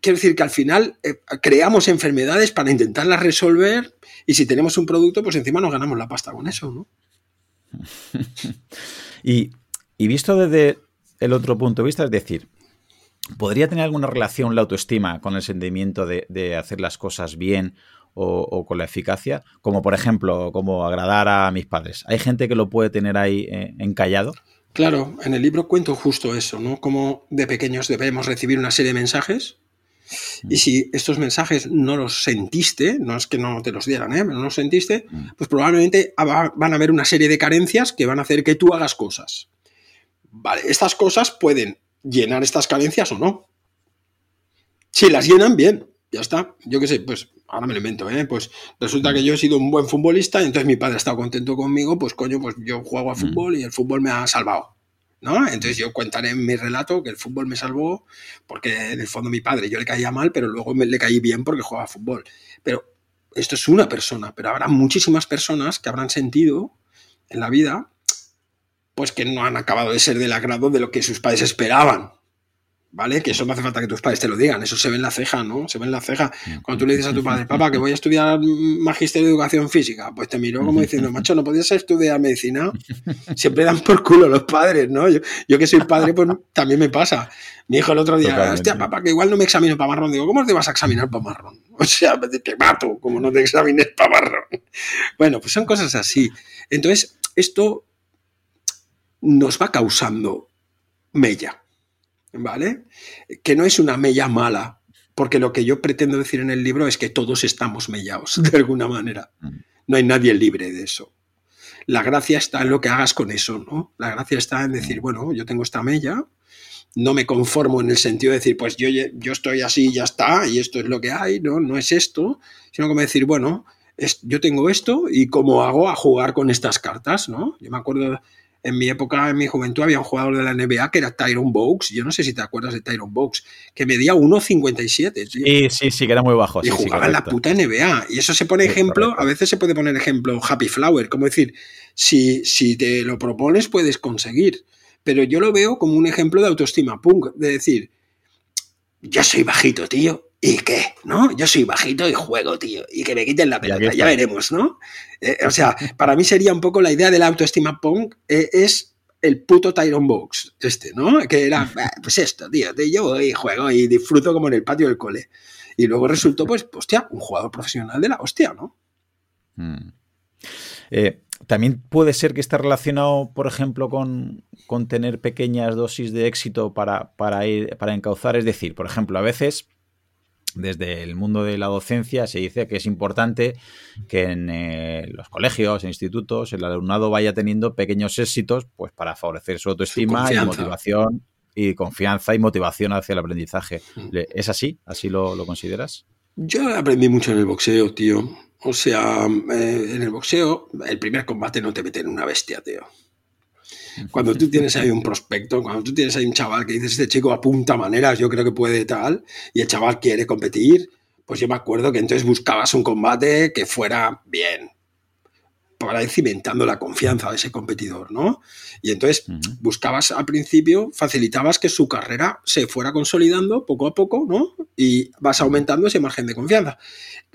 C: quiero decir que al final eh, creamos enfermedades para intentarlas resolver y si tenemos un producto, pues encima nos ganamos la pasta con eso, ¿no?
B: y, visto desde el otro punto de vista, es decir, ¿podría tener alguna relación la autoestima con el sentimiento de, hacer las cosas bien o, con la eficacia? Como por ejemplo, como agradar a mis padres. ¿Hay gente que lo puede tener ahí eh, encallado?
C: Claro, en el libro cuento justo eso, ¿no? Cómo de pequeños debemos recibir una serie de mensajes y si estos mensajes no los sentiste, no es que no te los dieran, ¿eh? pero no los sentiste, mm. pues probablemente van a haber una serie de carencias que van a hacer que tú hagas cosas. Vale, estas cosas pueden llenar estas carencias o no. Si las llenan, bien, ya está. Yo qué sé, pues ahora me lo invento, ¿eh? Pues resulta que yo he sido un buen futbolista y entonces mi padre ha estado contento conmigo, pues coño, pues yo juego a mm. fútbol y el fútbol me ha salvado. ¿No? Entonces yo contaré en mi relato que el fútbol me salvó porque en el fondo mi padre yo le caía mal, pero luego me, le caí bien porque jugaba fútbol. Pero esto es una persona, pero habrá muchísimas personas que habrán sentido en la vida pues que no han acabado de ser del agrado de lo que sus padres esperaban. ¿Vale? Que eso no hace falta que tus padres te lo digan, eso se ve en la ceja, ¿no? Se ve en la ceja. Cuando tú le dices a tu padre, papá, que voy a estudiar magisterio de educación física, pues te miró como diciendo, macho, ¿no podías estudiar medicina? Siempre dan por culo los padres, ¿no? Yo, que soy padre, pues también me pasa. Mi hijo el otro día, hostia, papá, que igual no me examino para marrón. Digo, ¿cómo te vas a examinar para marrón? O sea, te mato, como no te examines para marrón. Bueno, pues son cosas así. Entonces, esto nos va causando mella. ¿Vale? Que no es una mella mala, porque lo que yo pretendo decir en el libro es que todos estamos mellados, de alguna manera. Mm. No hay nadie libre de eso. La gracia está en lo que hagas con eso, ¿no? La gracia está en decir, mm. bueno, yo tengo esta mella, no me conformo en el sentido de decir, pues yo, yo estoy así y ya está, y esto es lo que hay, ¿no? No es esto, sino como decir, bueno, yo tengo esto y cómo hago a jugar con estas cartas, ¿no? Yo me acuerdo en mi época, en mi juventud, había un jugador de la NBA que era Tyron Box. Yo no sé si te acuerdas de Tyron Box, que medía 1,57.
B: Sí, sí, sí, que era muy bajo.
C: Y jugaba en la puta NBA. Y eso se pone ejemplo, a veces se puede poner ejemplo Happy Flower, como decir, si, si te lo propones, puedes conseguir. Pero yo lo veo como un ejemplo de autoestima punk, de decir, yo soy bajito, tío, ¿Y qué? ¿No? Yo soy bajito y juego, tío. Y que me quiten la pelota, ya, veremos, ¿no? Eh, o sea, para mí sería un poco la idea de la autoestima punk, eh, es el puto Tyron Box, este, ¿no? Que era, pues esto, tío, yo voy y juego y disfruto como en el patio del cole. Y luego resultó, pues, hostia, un jugador profesional de la hostia, ¿no?
B: Mm. Eh, también puede ser que esté relacionado, por ejemplo, con, tener pequeñas dosis de éxito para, para, ir, para encauzar. Es decir, por ejemplo, a veces desde el mundo de la docencia se dice que es importante que en eh, los colegios, en institutos, el alumnado vaya teniendo pequeños éxitos pues para favorecer su autoestima y motivación y confianza y motivación hacia el aprendizaje. Mm. ¿Es así? ¿Así lo, consideras?
C: Yo aprendí mucho en el boxeo, tío. O sea, eh, en el boxeo, el primer combate no te mete en una bestia, tío. Cuando tú tienes ahí un prospecto, cuando tú tienes ahí un chaval que dices, este chico apunta maneras, yo creo que puede tal, y el chaval quiere competir, pues yo me acuerdo que entonces buscabas un combate que fuera bien. para ir cimentando la confianza de ese competidor, ¿no? Y entonces buscabas al principio, facilitabas que su carrera se fuera consolidando poco a poco, ¿no? Y vas aumentando ese margen de confianza.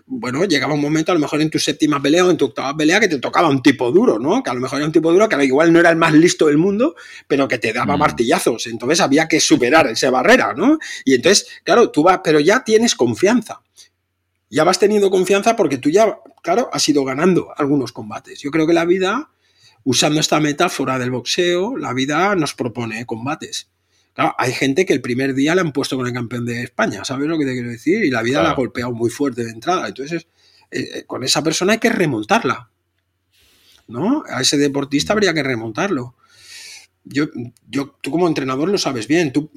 C: Bueno, llegaba un momento, a lo mejor en tu séptima pelea o en tu octava pelea, que te tocaba un tipo duro, ¿no? Que a lo mejor era un tipo duro que igual no era el más listo del mundo, pero que te daba martillazos. Entonces había que superar esa barrera, ¿no? Y entonces, claro, tú vas, pero ya tienes confianza ya vas teniendo confianza porque tú ya, claro, has ido ganando algunos combates. Yo creo que la vida, usando esta metáfora del boxeo, la vida nos propone combates. Claro, hay gente que el primer día le han puesto con el campeón de España, ¿sabes lo que te quiero decir? Y la vida la ha golpeado muy fuerte de entrada. Entonces, eh, eh, con esa persona hay que remontarla. ¿No? A ese deportista habría que remontarlo. Yo, yo, tú como entrenador lo sabes bien. Tú,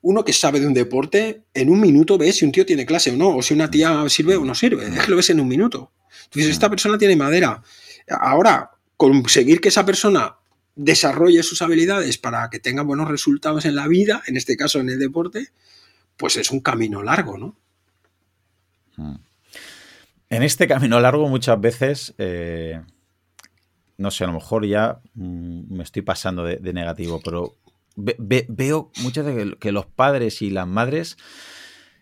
C: uno que sabe de un deporte, en un minuto ves si un tío tiene clase o no, o si una tía sirve o no sirve. Es que lo ves en un minuto. Entonces, esta persona tiene madera. Ahora, conseguir que esa persona desarrolle sus habilidades para que tenga buenos resultados en la vida, en este caso en el deporte, pues es un camino largo, ¿no?
B: Hmm. En este camino largo muchas veces, eh, no sé, a lo mejor ya mm, me estoy pasando de negativo, pero veo muchas veces que los padres y las madres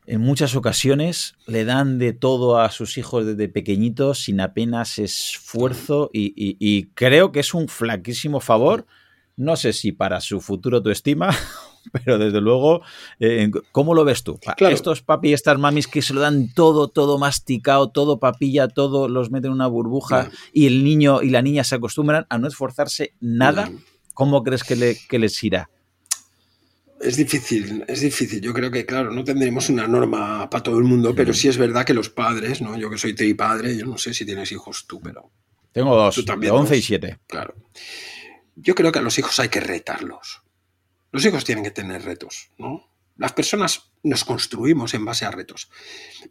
B: en muchas ocasiones le dan de todo a sus hijos desde pequeñitos sin apenas esfuerzo y, creo que es un flaquísimo favor. No sé si para su futuro autoestima, pero desde luego, eh, ¿cómo lo ves tú? Estos papi y estas mamis que se lo dan todo, todo masticado, todo papilla, todo los meten en una burbuja y el niño y la niña se acostumbran a no esforzarse nada, ¿cómo crees que, le, que les irá?
C: Es difícil, es difícil. Yo creo que, claro, no tendremos una norma para todo el mundo, pero sí es verdad que los padres, ¿no? Yo que soy padre, yo no sé si tienes hijos tú, pero...
B: Tengo dos, también, de 11 y 7.
C: Claro. Yo creo que a los hijos hay que retarlos. Los hijos tienen que tener retos, ¿no? Las personas nos construimos en base a retos.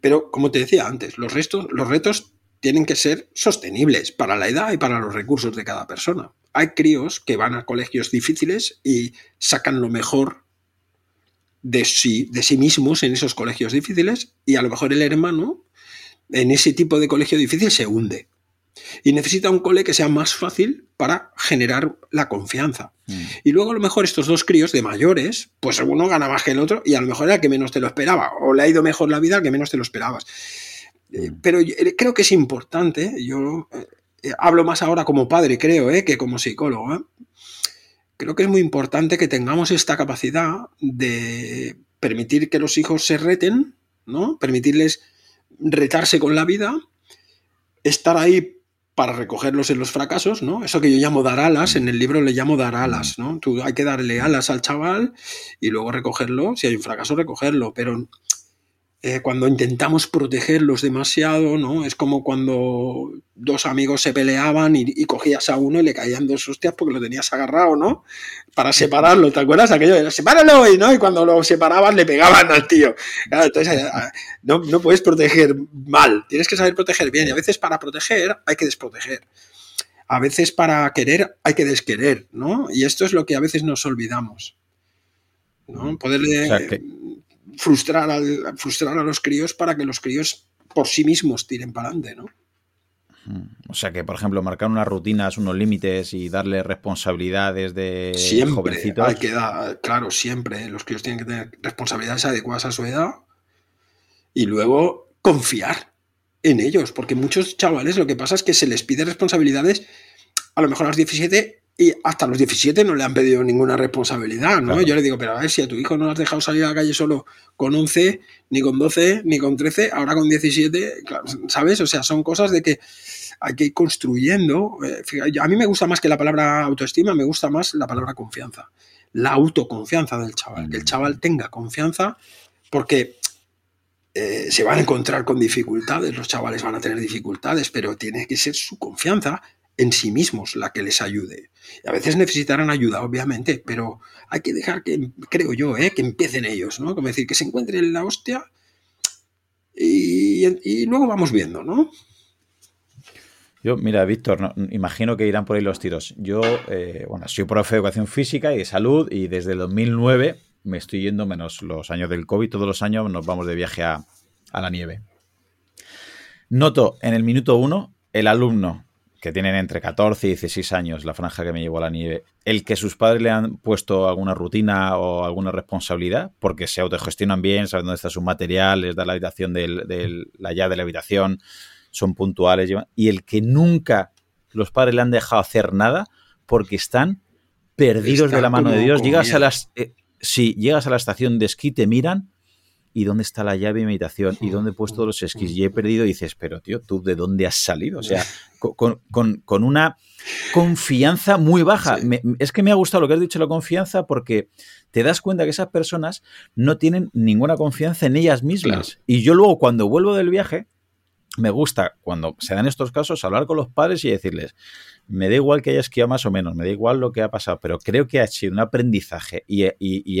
C: Pero, como te decía antes, los, restos, los retos tienen que ser sostenibles para la edad y para los recursos de cada persona. Hay críos que van a colegios difíciles y sacan lo mejor de sí, de sí mismos en esos colegios difíciles y a lo mejor el hermano en ese tipo de colegio difícil se hunde. Y necesita un cole que sea más fácil para generar la confianza. Mm. Y luego a lo mejor estos dos críos de mayores, pues uno gana más que el otro y a lo mejor era el que menos te lo esperaba, o le ha ido mejor la vida al que menos te lo esperabas. Eh, mm. pero eh, creo que es importante, yo eh, hablo más ahora como padre, creo, que como psicólogo, creo que es muy importante que tengamos esta capacidad de permitir que los hijos se reten, ¿no? Permitirles retarse con la vida, estar ahí para recogerlos en los fracasos, ¿no? Eso que yo llamo dar alas, en el libro le llamo dar alas, ¿no? Tú hay que darle alas al chaval y luego recogerlo, si hay un fracaso, recogerlo, pero eh, cuando intentamos protegerlos demasiado, ¿no? Es como cuando dos amigos se peleaban y, cogías a uno y le caían dos hostias porque lo tenías agarrado, ¿no? Para separarlo, ¿te acuerdas? Aquello de sepáralo y no, y cuando lo separaban le pegaban al tío. entonces eh, no, no puedes proteger mal, tienes que saber proteger bien. Y a veces para proteger hay que desproteger. A veces para querer hay que desquerer, ¿no? Y esto es lo que a veces nos olvidamos. ¿no? Poderle frustrar, al, frustrar a los críos para que los críos por sí mismos tiren para adelante, ¿no?
B: O sea que, por ejemplo, marcar unas rutinas, unos límites y darle responsabilidades de
C: siempre jovencitos. Hay que dar, claro, siempre. Los críos tienen que tener responsabilidades adecuadas a su edad y luego confiar en ellos, porque muchos chavales lo que pasa es que se les pide responsabilidades a lo mejor a los 17 y hasta los 17 no le han pedido ninguna responsabilidad, ¿no? Yo le digo, pero a ver, si a tu hijo no lo has dejado salir a la calle solo con 11, ni con 12, ni con 13, ahora con 17, ¿sabes? O sea, son cosas de que hay que ir construyendo. Eh, a mí me gusta más que la palabra autoestima, me gusta más la palabra confianza. La autoconfianza del chaval, que el chaval tenga confianza, porque eh, se van a encontrar con dificultades, los chavales van a tener dificultades, pero tiene que ser su confianza en sí mismos la que les ayude. A veces necesitarán ayuda, obviamente, pero hay que dejar que, creo yo, ¿eh? que empiecen ellos, ¿no? Como decir, que se encuentren la hostia y, luego vamos viendo, ¿no?
B: Yo, mira, Víctor, imagino que irán por ahí los tiros. Yo, eh, bueno, soy profe de educación física y de salud y desde el 2009 me estoy yendo, menos los años del COVID, todos los años nos vamos de viaje a, a la nieve. Noto en el minuto uno el alumno que tienen entre 14 y 16 años, la franja que me llevó a la nieve, el que sus padres le han puesto alguna rutina o alguna responsabilidad, porque se autogestionan bien, saben dónde está su material, les da la habitación del, la llave de la habitación, son puntuales, y el que nunca los padres le han dejado hacer nada porque están perdidos de la mano de Dios. Llegas a las, eh, si llegas a la estación de esquí, te miran y dónde está la llave de meditación y dónde he puesto los esquís y he perdido y dices, pero tío, ¿tú de dónde has salido? O sea, con, una confianza muy baja. es que me ha gustado lo que has dicho, la confianza, porque te das cuenta que esas personas no tienen ninguna confianza en ellas mismas. Y yo luego cuando vuelvo del viaje, me gusta cuando se dan estos casos hablar con los padres y decirles, me da igual que haya esquiado más o menos, me da igual lo que ha pasado, pero creo que ha sido un aprendizaje y,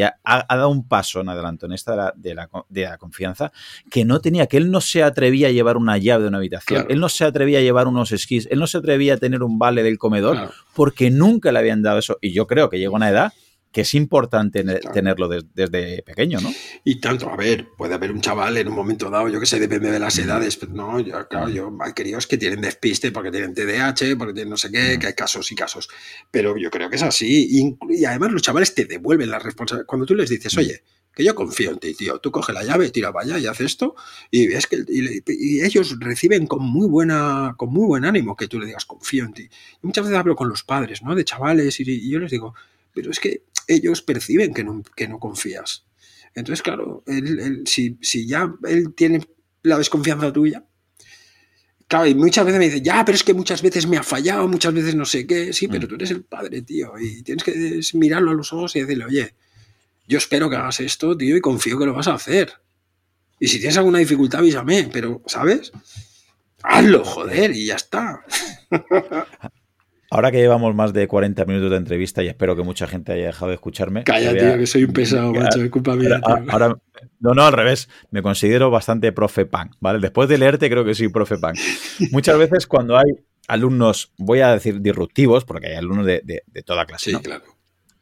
B: ha, dado un paso en adelanto en esta de la, de la, confianza que no tenía, que él no se atrevía a llevar una llave de una habitación, él no se atrevía a llevar unos esquís, él no se atrevía a tener un vale del comedor porque nunca le habían dado eso. Y yo creo que llegó una edad que es importante tenerlo desde pequeño, ¿no?
C: Y tanto, a ver, puede haber un chaval en un momento dado, yo que sé, depende de las edades, pero no, yo, claro, yo hay críos que tienen despiste porque tienen TDAH, porque tienen no sé qué, que hay casos y casos, pero yo creo que es así, y, además los chavales te devuelven la responsabilidad, cuando tú les dices, oye, que yo confío en ti, tío. Tú coge la llave, tira allá y haces esto. Y ves que y, ellos reciben con muy buena, con muy buen ánimo que tú le digas confío en ti. Y muchas veces hablo con los padres, ¿no? De chavales, y yo les digo, pero es que ellos perciben que no, que no confías. Entonces, claro, si, ya él tiene la desconfianza tuya, claro, y muchas veces me dice, ya, pero es que muchas veces me ha fallado, muchas veces no sé qué, sí, pero mm. tú eres el padre, tío, y tienes que mirarlo a los ojos y decirle, oye, yo espero que hagas esto, tío, y confío que lo vas a hacer. Y si tienes alguna dificultad, avísame, pero, ¿sabes? Hazlo, joder, y ya está.
B: Ahora que llevamos más de 40 minutos de entrevista y espero que mucha gente haya dejado de escucharme.
C: Calla, tío, que soy un pesado, macho, es culpa mía.
B: Ahora, no, no, al revés. Me considero bastante profe pan, ¿vale? Después de leerte, creo que soy profe pan. Muchas veces cuando hay alumnos, voy a decir disruptivos, porque hay alumnos de, toda clase. Sí, claro.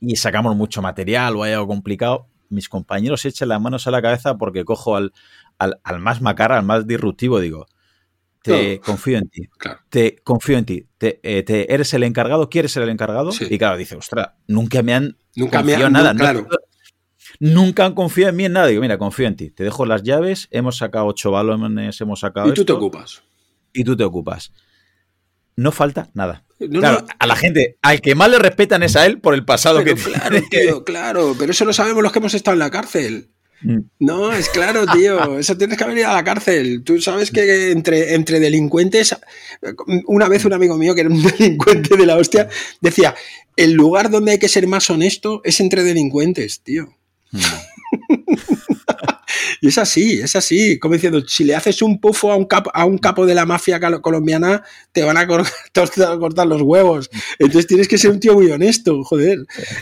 B: Y sacamos mucho material o hay algo complicado, mis compañeros echan las manos a la cabeza porque cojo al, al, al más macara, al más disruptivo, digo te confío en ti. Te confío en ti. Te, eh, eres el encargado, quieres ser el encargado. Y claro, dice, ostras, nunca me han nunca confiado en nada. claro. Nunca han confiado en mí en nada. Digo, mira, confío en ti. Te dejo las llaves, hemos sacado ocho balones, hemos sacado.
C: Y tú te ocupas.
B: Y tú te ocupas. No falta nada. claro, a la gente, al que más le respetan es a él por el pasado que
C: claro, Tío, claro, pero eso lo sabemos los que hemos estado en la cárcel. Mm. No, es claro, tío. Eso tienes que venir a la cárcel. Tú sabes que entre, entre delincuentes, una vez un amigo mío que era un delincuente de la hostia decía: el lugar donde hay que ser más honesto es entre delincuentes, tío. Mm. Y es así, es así. Como diciendo, si le haces un pufo a un, capo, a un capo de la mafia colombiana, te van a cortar, los huevos. Entonces tienes que ser un tío muy honesto, joder.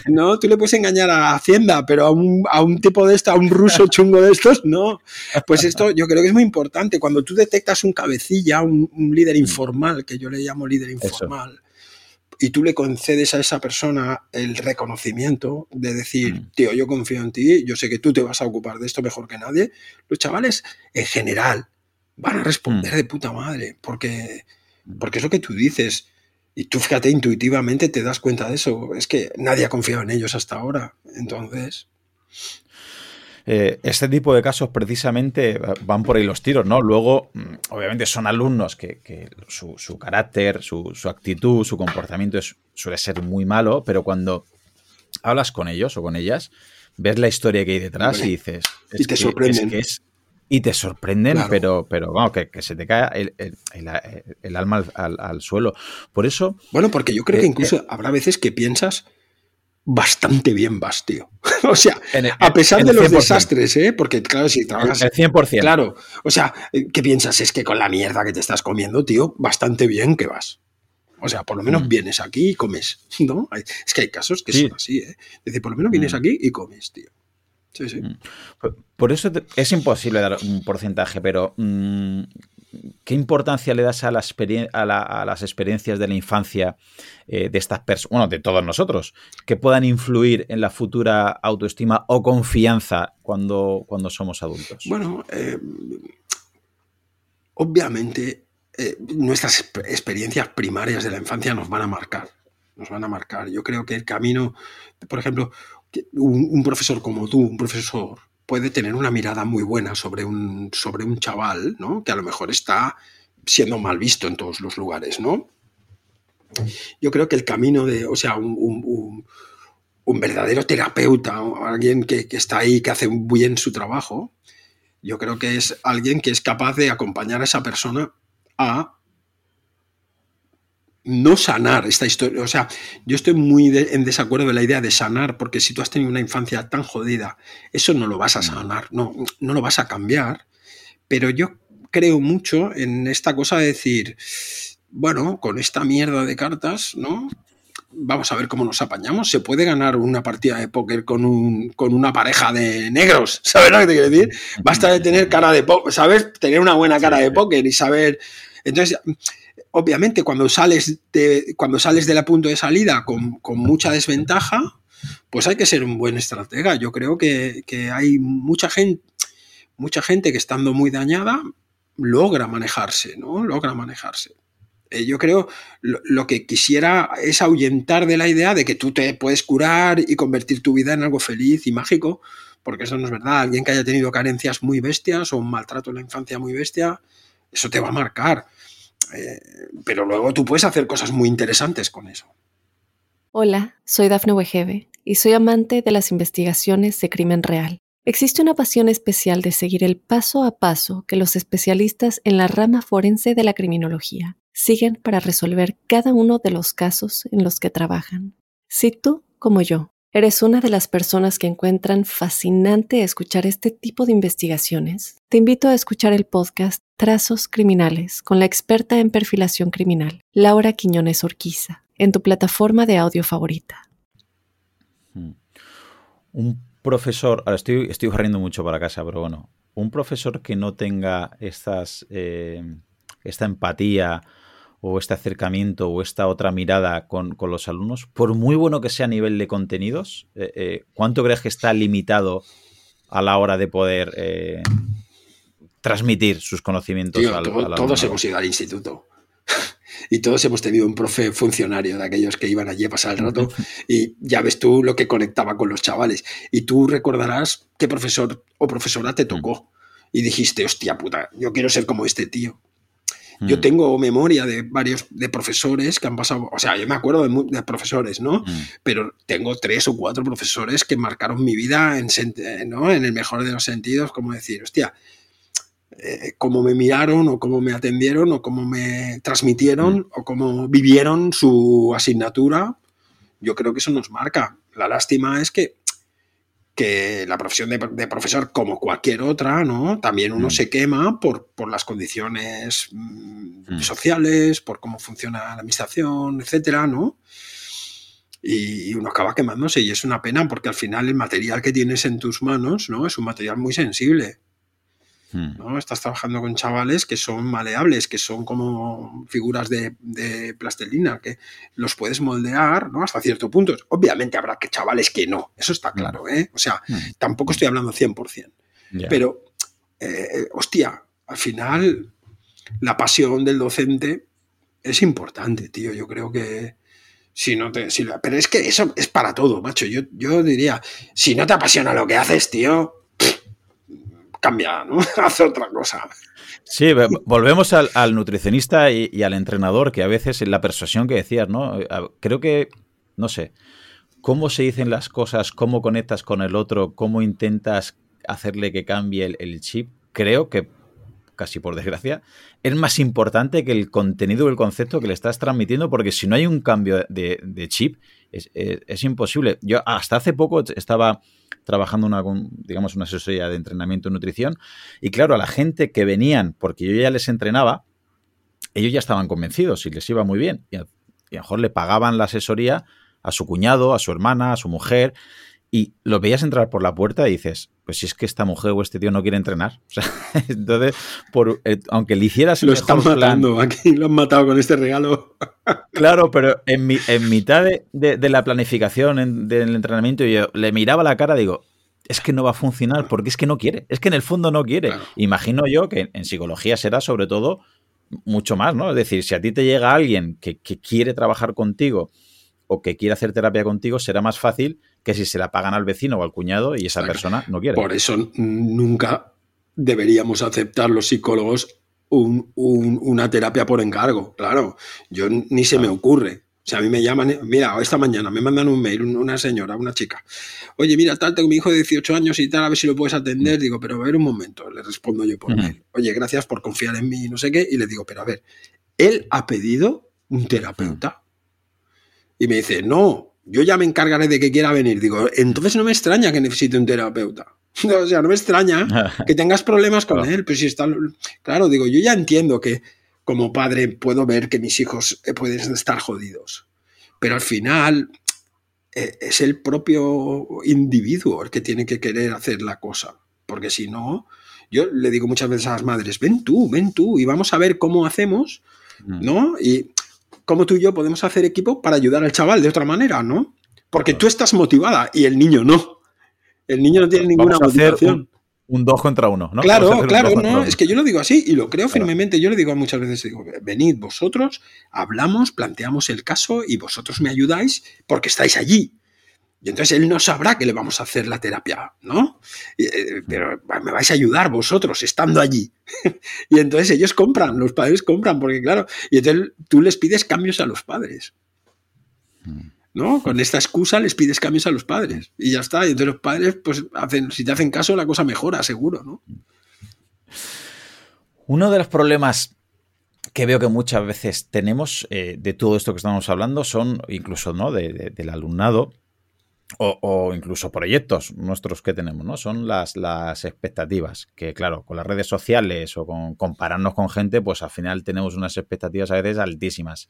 C: No, tú le puedes engañar a Hacienda, pero a un, a un tipo de esto, a un ruso chungo de estos, no. Pues esto yo creo que es muy importante. Cuando tú detectas un cabecilla, un, líder mm. informal, que yo le llamo líder informal, y tú le concedes a esa persona el reconocimiento de decir, mm. tío, yo confío en ti, yo sé que tú te vas a ocupar de esto mejor que nadie, los chavales en general van a responder mm. de puta madre, porque, mm. porque es lo que tú dices. Y tú fíjate, intuitivamente te das cuenta de eso. Es que nadie ha confiado en ellos hasta ahora. Entonces...
B: Eh, este tipo de casos precisamente eh, van por ahí los tiros, ¿no? Luego, mm, obviamente son alumnos que, su, carácter, su, actitud, su comportamiento suele ser muy malo, pero cuando hablas con ellos o con ellas, ves la historia que hay detrás y dices...
C: y te sorprenden.
B: y te sorprenden, pero, pero vamos, que, se te cae el, alma al, suelo. Por eso...
C: Bueno, porque yo creo que eh, incluso habrá veces que piensas bastante bien vas, tío. o sea, a pesar de los desastres, ¿eh? Porque, claro, si trabajas.
B: El 100%.
C: Claro. O sea, ¿qué piensas? Es que con la mierda que te estás comiendo, tío, bastante bien que vas. O sea, por lo menos mm. vienes aquí y comes, ¿no? Es que hay casos que son así, ¿eh? Es decir, por lo menos vienes mm. aquí y comes, tío. Sí, sí. Mm.
B: Por eso es imposible dar un porcentaje, pero ¿qué importancia le das a, las experiencias de la infancia eh, de estas personas, bueno, de todos nosotros, que puedan influir en la futura autoestima o confianza cuando, cuando somos adultos?
C: Bueno, eh, obviamente eh, nuestras experiencias primarias de la infancia nos van a marcar. Nos van a marcar. Yo creo que el camino, por ejemplo, un, profesor como tú, un profesor, puede tener una mirada muy buena sobre un, sobre un chaval, ¿no? Que a lo mejor está siendo mal visto en todos los lugares, ¿no? Yo creo que el camino de, o sea, un, verdadero terapeuta, alguien que, que, está ahí, que hace bien su trabajo, yo creo que es alguien que es capaz de acompañar a esa persona a no sanar esta historia. O sea, yo estoy muy en desacuerdo de la idea de sanar, porque si tú has tenido una infancia tan jodida, eso no lo vas a sanar, no, no lo vas a cambiar. Pero yo creo mucho en esta cosa de decir, bueno, con esta mierda de cartas, ¿no? Vamos a ver cómo nos apañamos. Se puede ganar una partida de póker con, un, con una pareja de negros, ¿sabes lo que te quiero decir? Basta de tener cara de póker, ¿sabes? Tener una buena cara de póker y saber... Entonces, obviamente, cuando sales de, cuando sales del punto de salida con, mucha desventaja, pues hay que ser un buen estratega. Yo creo que, hay mucha gente, mucha gente que estando muy dañada logra manejarse, ¿no? Logra manejarse. Eh, yo creo lo, lo, que quisiera es ahuyentar de la idea de que tú te puedes curar y convertir tu vida en algo feliz y mágico, porque eso no es verdad. Alguien que haya tenido carencias muy bestias o un maltrato en la infancia muy bestia, eso te va a marcar. Eh, pero luego tú puedes hacer cosas muy interesantes con eso.
A: Hola, soy Dafne Wegebe y soy amante de las investigaciones de crimen real. Existe una pasión especial de seguir el paso a paso que los especialistas en la rama forense de la criminología siguen para resolver cada uno de los casos en los que trabajan. Si tú, como yo, ¿Eres una de las personas que encuentran fascinante escuchar este tipo de investigaciones? Te invito a escuchar el podcast Trazos Criminales con la experta en perfilación criminal, Laura Quiñones Orquiza, en tu plataforma de audio favorita.
B: Hmm. Un profesor, ahora estoy, estoy barriendo mucho para casa, pero bueno, un profesor que no tenga estas, eh, esta empatía o este acercamiento o esta otra mirada con, los alumnos, por muy bueno que sea a nivel de contenidos, eh, eh, ¿cuánto crees que está limitado a la hora de poder eh, transmitir sus conocimientos
C: al, Todos hemos ido al instituto. y todos hemos tenido un profe funcionario de aquellos que iban allí a pasar el rato y ya ves tú lo que conectaba con los chavales. Y tú recordarás qué profesor o profesora te tocó y dijiste, hostia puta, yo quiero ser como este tío. Yo mm. tengo memoria de varios de profesores que han pasado, o sea, yo me acuerdo de, profesores, ¿no? Mm. Pero tengo tres o cuatro profesores que marcaron mi vida en, ¿no? en el mejor de los sentidos, como decir, hostia, eh, cómo me miraron o cómo me atendieron o cómo me transmitieron mm. o cómo vivieron su asignatura, yo creo que eso nos marca. La lástima es que que la profesión de, profesor, como cualquier otra, ¿no? También uno mm. se quema por, por las condiciones mm, mm. sociales, por cómo funciona la administración, etcétera, ¿no? Y, uno acaba quemándose y es una pena porque al final el material que tienes en tus manos, ¿no? Es un material muy sensible. Hmm. ¿no? Estás trabajando con chavales que son maleables, que son como figuras de, plastelina, que los puedes moldear ¿no? hasta cierto punto. Obviamente habrá que chavales que no, eso está claro. ¿eh? O sea, hmm. tampoco estoy hablando 100%. Pero, eh, hostia, al final la pasión del docente es importante, tío. Yo creo que, si no te. pero es que eso es para todo, macho. Yo, yo diría, si no te apasiona lo que haces, tío, cambia, ¿no? Hace otra cosa.
B: Sí, volvemos al, nutricionista y, al entrenador, que a veces la persuasión que decías, ¿no? Creo que, no sé, cómo se dicen las cosas, cómo conectas con el otro, cómo intentas hacerle que cambie el, chip, creo que, casi por desgracia, es más importante que el contenido o el concepto que le estás transmitiendo, porque si no hay un cambio de, chip, es, es, imposible. Yo hasta hace poco estaba trabajando una, digamos, una asesoría de entrenamiento y nutrición. Y claro, a la gente que venían, porque yo ya les entrenaba, ellos ya estaban convencidos y les iba muy bien. Y a, lo mejor le pagaban la asesoría a su cuñado, a su hermana, a su mujer, y lo veías entrar por la puerta y dices, pues si es que esta mujer o este tío no quiere entrenar. entonces, por, eh, aunque le hicieras...
C: Lo están matando, aquí lo han matado con este regalo.
B: claro, pero en, en mitad de, la planificación del entrenamiento yo le miraba la cara y digo, es que no va a funcionar porque es que no quiere, es que en el fondo no quiere. Imagino yo que en psicología será sobre todo mucho más, ¿no? Es decir, si a ti te llega alguien que, quiere trabajar contigo o que quiere hacer terapia contigo, será más fácil que si se la pagan al vecino o al cuñado y esa persona no quiere.
C: Por eso nunca deberíamos aceptar los psicólogos una terapia por encargo. Claro, yo ni se me ocurre. O sea, a mí me llaman, mira, esta mañana me mandan un mail, una señora, una chica. Oye, mira, tal, tengo mi hijo de 18 años y tal, a ver si lo puedes atender. Mm. Digo, pero a ver un momento, le respondo yo por mail. Oye, gracias por confiar en mí, no sé qué. Y le digo, pero a ver, él ha pedido un terapeuta. Y me dice, no, yo ya me encargaré de que quiera venir. Digo, entonces no me extraña que necesite un terapeuta. o sea, no me extraña que tengas problemas con él. Pues si está. Claro, digo, yo ya entiendo que como padre puedo ver que mis hijos eh, pueden estar jodidos. Pero al final eh, es el propio individuo el que tiene que querer hacer la cosa. Porque si no, yo le digo muchas veces a las madres, ven tú, ven tú y vamos a ver cómo hacemos, mm. ¿no? Y cómo tú y yo podemos hacer equipo para ayudar al chaval de otra manera, ¿no? Porque tú estás motivada y el niño no. El niño no tiene ninguna motivación
B: un dos contra uno, ¿no?
C: Claro, claro, no, es que yo lo digo así y lo creo firmemente. Yo le digo muchas veces, digo, venid vosotros, hablamos, planteamos el caso y vosotros me ayudáis porque estáis allí. Y entonces él no sabrá que le vamos a hacer la terapia, ¿no? Eh, pero me vais a ayudar vosotros estando allí. y entonces ellos compran, los padres compran, porque claro, y entonces tú les pides cambios a los padres. Mm. ¿no? Con esta excusa les pides cambios a los padres y ya está. Y entonces los padres, pues, hacen, si te hacen caso, la cosa mejora, seguro, ¿no?
B: Uno de los problemas que veo que muchas veces tenemos eh, de todo esto que estamos hablando son, incluso, ¿no? del alumnado, o, incluso proyectos nuestros que tenemos, ¿no? Son las, las, expectativas, que claro, con las redes sociales o con compararnos con gente, pues al final tenemos unas expectativas a veces altísimas.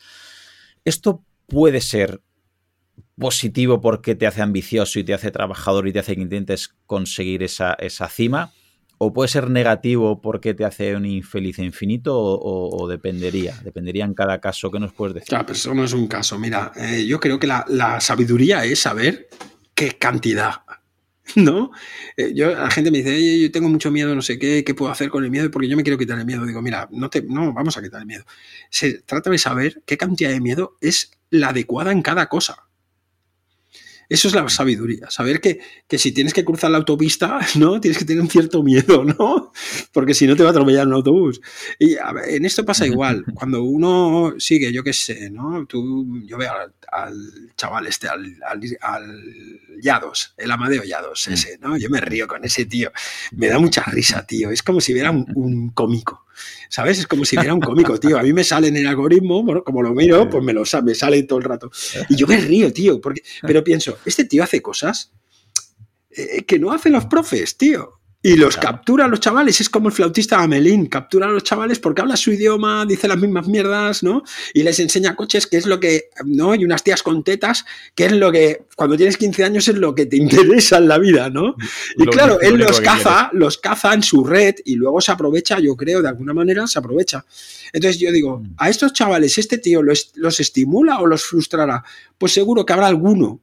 B: Esto puede ser positivo porque te hace ambicioso y te hace trabajador y te hace que intentes conseguir esa, cima? ¿O puede ser negativo porque te hace un infeliz infinito? O, dependería? Dependería en cada caso. ¿Qué nos puedes decir?
C: Claro, pero eso no es un caso. Mira, eh, yo creo que la, sabiduría es saber qué cantidad. ¿No? Eh, yo, la gente me dice, yo tengo mucho miedo, no sé qué, qué puedo hacer con el miedo, porque yo me quiero quitar el miedo. Digo, mira, no, te, no vamos a quitar el miedo. Se trata de saber qué cantidad de miedo es la adecuada en cada cosa. Eso es la sabiduría, saber que, si tienes que cruzar la autopista, ¿no? Tienes que tener un cierto miedo, ¿no? Porque si no te va a atropellar un autobús. Y en esto pasa igual. Cuando uno sigue, yo qué sé, ¿no? Tú, yo veo al, chaval este, al, al, Yados, el Amadeo Yados, mm. ese, ¿no? Yo me río con ese tío. Me da mucha risa, tío. Es como si viera un cómico. ¿Sabes? Es como si fuera un cómico, tío. A mí me sale en el algoritmo, como lo miro, pues me lo me sale todo el rato. Y yo me río, tío, porque, pero pienso, este tío hace cosas eh, que no hacen los profes, tío. Y los captura a los chavales, es como el flautista Amelín, captura a los chavales porque habla su idioma, dice las mismas mierdas, ¿no? Y les enseña coches, que es lo que, ¿no? Y unas tías con tetas, que es lo que, cuando tienes 15 años es lo que te interesa en la vida, ¿no? Y claro, él los caza, los caza en su red y luego se aprovecha, yo creo, de alguna manera se aprovecha. Entonces yo digo, mm. a estos chavales, ¿este tío los, los estimula o los frustrará? Pues seguro que habrá alguno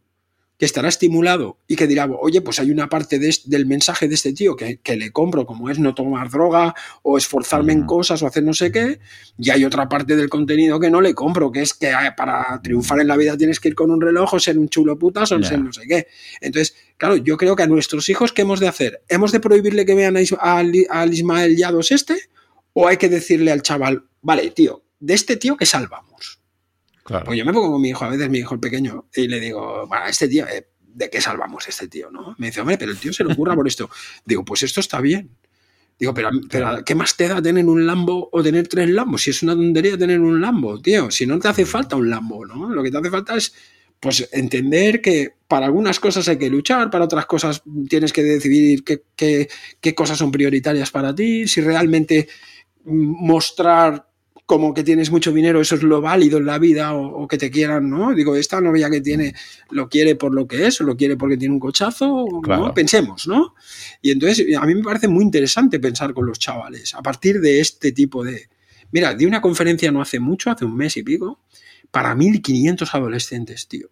C: que estará estimulado y que dirá, oye, pues hay una parte del mensaje de este tío que, le compro, como es no tomar droga o esforzarme en cosas o hacer no sé qué, y hay otra parte del contenido que no le compro, que es que para triunfar en la vida tienes que ir con un reloj o ser un chulo putas o ser no sé qué. Entonces, claro, yo creo que a nuestros hijos, ¿qué hemos de hacer? ¿Hemos de prohibirle que vean al Ismael Yados este? ¿O hay que decirle al chaval, vale, tío, de este tío que salvamos? Pues yo me pongo con mi hijo, a veces mi hijo el pequeño, y le digo, bueno, este tío, eh, ¿de qué salvamos este tío? ¿no? Me dice, hombre, pero el tío se le ocurra por esto. Digo, pues esto está bien. Digo, pero, pero ¿qué más te da tener un Lambo o tener tres Lambos? Si es una tontería tener un Lambo, tío. Si no te hace falta un Lambo, ¿no? Lo que te hace falta es, pues, entender que para algunas cosas hay que luchar, para otras cosas tienes que decidir qué, qué, qué cosas son prioritarias para ti, si realmente mostrar como que tienes mucho dinero, eso es lo válido en la vida, o, que te quieran, ¿no? Digo, esta novia que tiene lo quiere por lo que es, o lo quiere porque tiene un cochazo, ¿no? Pensemos, ¿no? Y entonces a mí me parece muy interesante pensar con los chavales, a partir de este tipo de... Mira, di una conferencia no hace mucho, hace un mes y pico, para 1.500 adolescentes, tío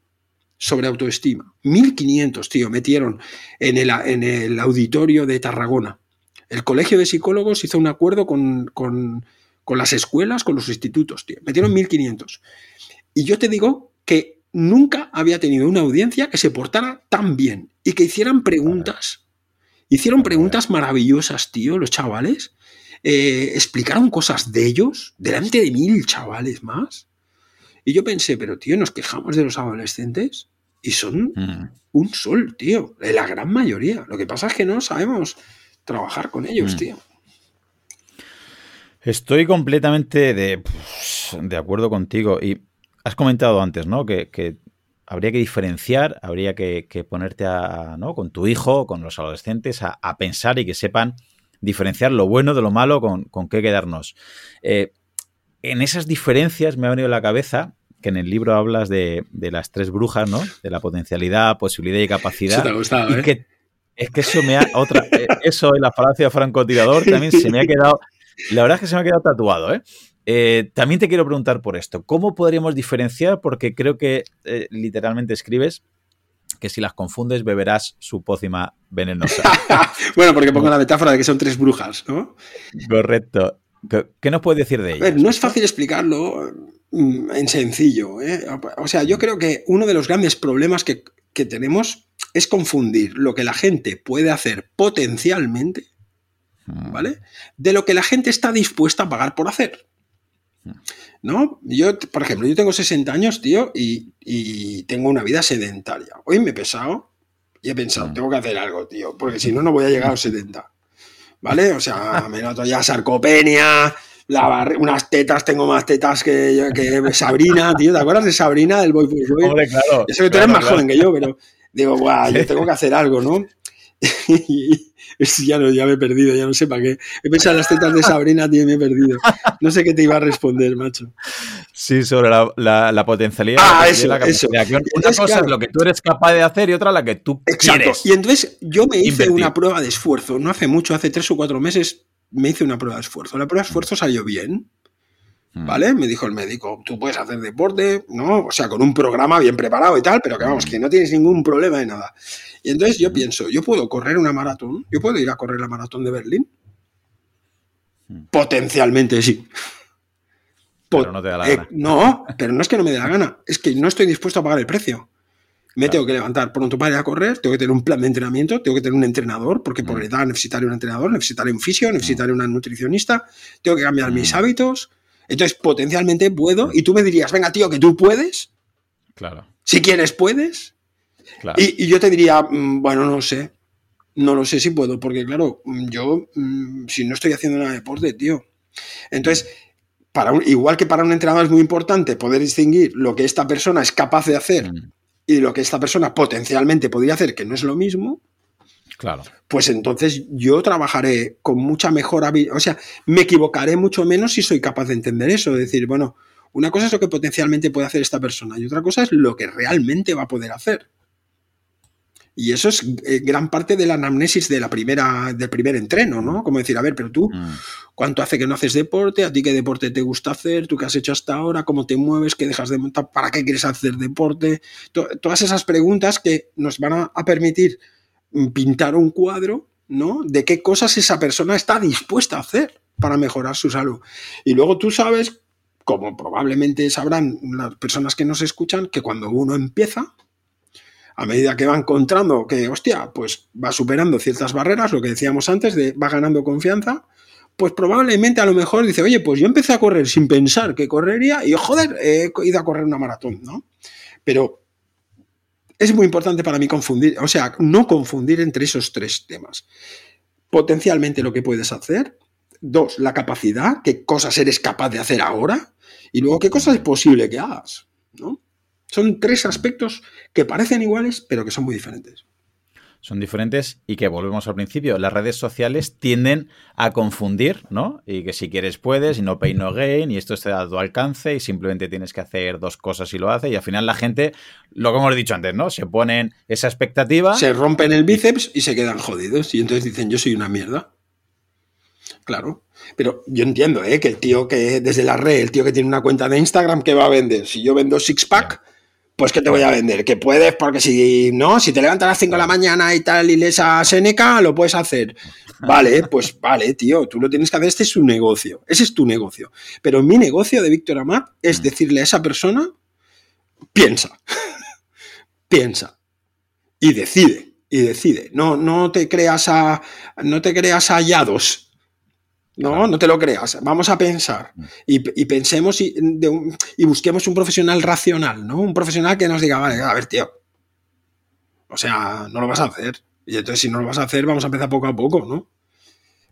C: sobre autoestima. 1.500, tío, metieron en el, en el, auditorio de Tarragona. El Colegio de Psicólogos hizo un acuerdo con, con las escuelas, con los institutos, tío. Metieron 1.500. Y yo te digo que nunca había tenido una audiencia que se portara tan bien y que hicieran preguntas. Hicieron preguntas maravillosas, tío, los chavales. Eh, explicaron cosas de ellos delante de mil chavales más. Y yo pensé, pero tío, nos quejamos de los adolescentes y son
B: Mm.
C: un sol, tío. La gran mayoría. Lo que pasa es que no sabemos trabajar con ellos,
B: Mm.
C: tío.
B: Estoy completamente de, de acuerdo contigo. Y has comentado antes, ¿no? Que, que habría que diferenciar, habría que, que ponerte a, ¿no? con tu hijo, con los adolescentes, a, a pensar y que sepan diferenciar lo bueno de lo malo con, con qué quedarnos. Eh, en esas diferencias me ha venido a la cabeza que en el libro hablas de, de las tres brujas, ¿no? De la potencialidad, posibilidad y capacidad.
C: Eso te ha gustado,
B: y
C: ¿eh?
B: que es que eso me ha otra eh, eso y la falacia francotirador también se me ha quedado la verdad es que se me ha quedado tatuado ¿eh? Eh, también te quiero preguntar por esto cómo podríamos diferenciar porque creo que eh, literalmente escribes que si las confundes beberás su pócima venenosa
C: bueno, porque pongo la metáfora de que son tres brujas, ¿no?
B: correcto ¿Qué, qué nos puedes decir de
C: A ver,
B: ellas?
C: no es fácil explicarlo mm, en sencillo. ¿eh? O sea, yo creo que uno de los grandes problemas que, que tenemos es confundir lo que la gente puede hacer potencialmente, ¿vale? De lo que la gente está dispuesta a pagar por hacer. ¿No? Yo, por ejemplo, yo tengo 60 años, tío, y, y tengo una vida sedentaria. Hoy me he pesado y he pensado,
B: Mm.
C: tengo que hacer algo, tío, porque si no, no voy a llegar a los 70. ¿Vale? O sea, me noto ya sarcopenia, la unas tetas, tengo más tetas que, que Sabrina, tío. ¿Te acuerdas de Sabrina del Boy Boy Boy?
B: Hombre, claro,
C: Eso que tú
B: claro,
C: eres más
B: claro.
C: joven que yo, pero digo, guau, yo tengo que hacer algo, ¿no? Y ya, no, ya me he perdido, ya no sé para qué. He pensado en las tetas de Sabrina, tío, y me he perdido. No sé qué te iba a responder, macho.
B: Sí, sobre la, la- la potencialidad.
C: Ah,
B: la
C: eso,
B: la
C: eso.
B: Una
C: Entonces,
B: cosa
C: claro.
B: es lo que tú eres capaz de hacer y otra la que tú
C: Exacto.
B: quieres.
C: Y entonces yo me hice
B: Invertir.
C: una prueba de esfuerzo. No hace mucho, hace tres o cuatro meses, me hice una prueba de esfuerzo. La prueba de esfuerzo salió bien.
B: Mm.
C: ¿Vale? Me dijo el médico, tú puedes hacer deporte, ¿no? O sea, con un programa bien preparado y tal, pero que vamos, que no tienes ningún problema de nada. Y entonces yo pienso, yo puedo correr una maratón, yo puedo ir a correr la maratón de Berlín.
B: Mm.
C: Potencialmente sí.
B: Pero no te da la
C: eh,
B: gana.
C: no, pero no es que no me dé la gana, es que no estoy dispuesto a pagar el precio. Me
B: Claro.
C: tengo que levantar pronto para ir a correr, tengo que tener un plan de entrenamiento, tengo que tener un entrenador, porque por
B: Mm.
C: edad necesitaré un entrenador, necesitaré un fisio, necesitaré una nutricionista, tengo que cambiar mis
B: Mm.
C: hábitos. Entonces, potencialmente puedo, y tú me dirías, venga, tío, que tú puedes,
B: Claro,
C: si quieres, puedes.
B: claro.
C: Y, y yo te diría, mm, bueno, no sé, no lo sé si puedo, porque claro, mm, yo, mm, si no estoy haciendo nada de deporte, tío. Entonces, para un- igual que para un entrenador es muy importante poder distinguir lo que esta persona es capaz de hacer
B: Mm,
C: y lo que esta persona potencialmente podría hacer, que no es lo mismo,
B: Claro.
C: pues entonces yo trabajaré con mucha mejor habilidad. O sea, me equivocaré mucho menos si soy capaz de entender eso. De decir, bueno, una cosa es lo que potencialmente puede hacer esta persona y otra cosa es lo que realmente va a poder hacer. Y eso es eh, gran parte de la anamnesis de la primera, del primer entreno, ¿no? Como decir, a ver, pero tú,
B: Mm,
C: ¿cuánto hace que no haces deporte? ¿A ti qué deporte te gusta hacer? ¿Tú qué has hecho hasta ahora? ¿Cómo te mueves? ¿Qué dejas de montar? ¿Para qué quieres hacer deporte? To- todas esas preguntas que nos van a, a permitir pintar un cuadro, ¿no? De qué cosas esa persona está dispuesta a hacer para mejorar su salud. Y luego tú sabes, como probablemente sabrán las personas que nos escuchan, que cuando uno empieza, a medida que va encontrando que, hostia, pues va superando ciertas barreras, lo que decíamos antes, de va ganando confianza, pues probablemente a lo mejor dice, oye, pues yo empecé a correr sin pensar que correría y, joder, he ido a correr una maratón, ¿no? Pero es muy importante para mí confundir, o sea, no confundir entre esos tres temas. Potencialmente lo que puedes hacer. Dos, la capacidad, qué cosas eres capaz de hacer ahora. Y luego, qué cosas es posible que hagas, ¿no? Son tres aspectos que parecen iguales, pero que son muy diferentes.
B: Son diferentes y que volvemos al principio. Las redes sociales tienden a confundir, ¿no? Y que si quieres puedes, y no pay no gain, y esto está a tu alcance, y simplemente tienes que hacer dos cosas y lo hace. Y al final la gente, lo que hemos dicho antes, ¿no? Se ponen esa expectativa.
C: Se rompen el bíceps y se quedan jodidos. Y entonces dicen, yo soy una mierda. Claro. Pero yo entiendo, ¿eh? Que el tío que desde la red, el tío que tiene una cuenta de Instagram, ¿qué va a vender? Si yo vendo six pack, pues ¿qué te voy a vender? Que puedes, porque si no, si te levantas a las 5 de la mañana y tal y lees a Seneca, lo puedes hacer. Vale, pues vale, tío, tú lo tienes que hacer, este es su negocio, ese es tu negocio. Pero mi negocio de Víctor Amat es
B: Mm.
C: decirle a esa persona, piensa, piensa y decide, y decide. No, no te creas a, no te creas a hallados. No,
B: Claro.
C: no te lo creas. Vamos a pensar
B: Mm.
C: y, y pensemos y, de un- y busquemos un profesional racional, ¿no? Un profesional que nos diga, vale, a ver, tío. O sea, no lo vas a hacer. Y entonces, si no lo vas a hacer, vamos a empezar poco a poco, ¿no?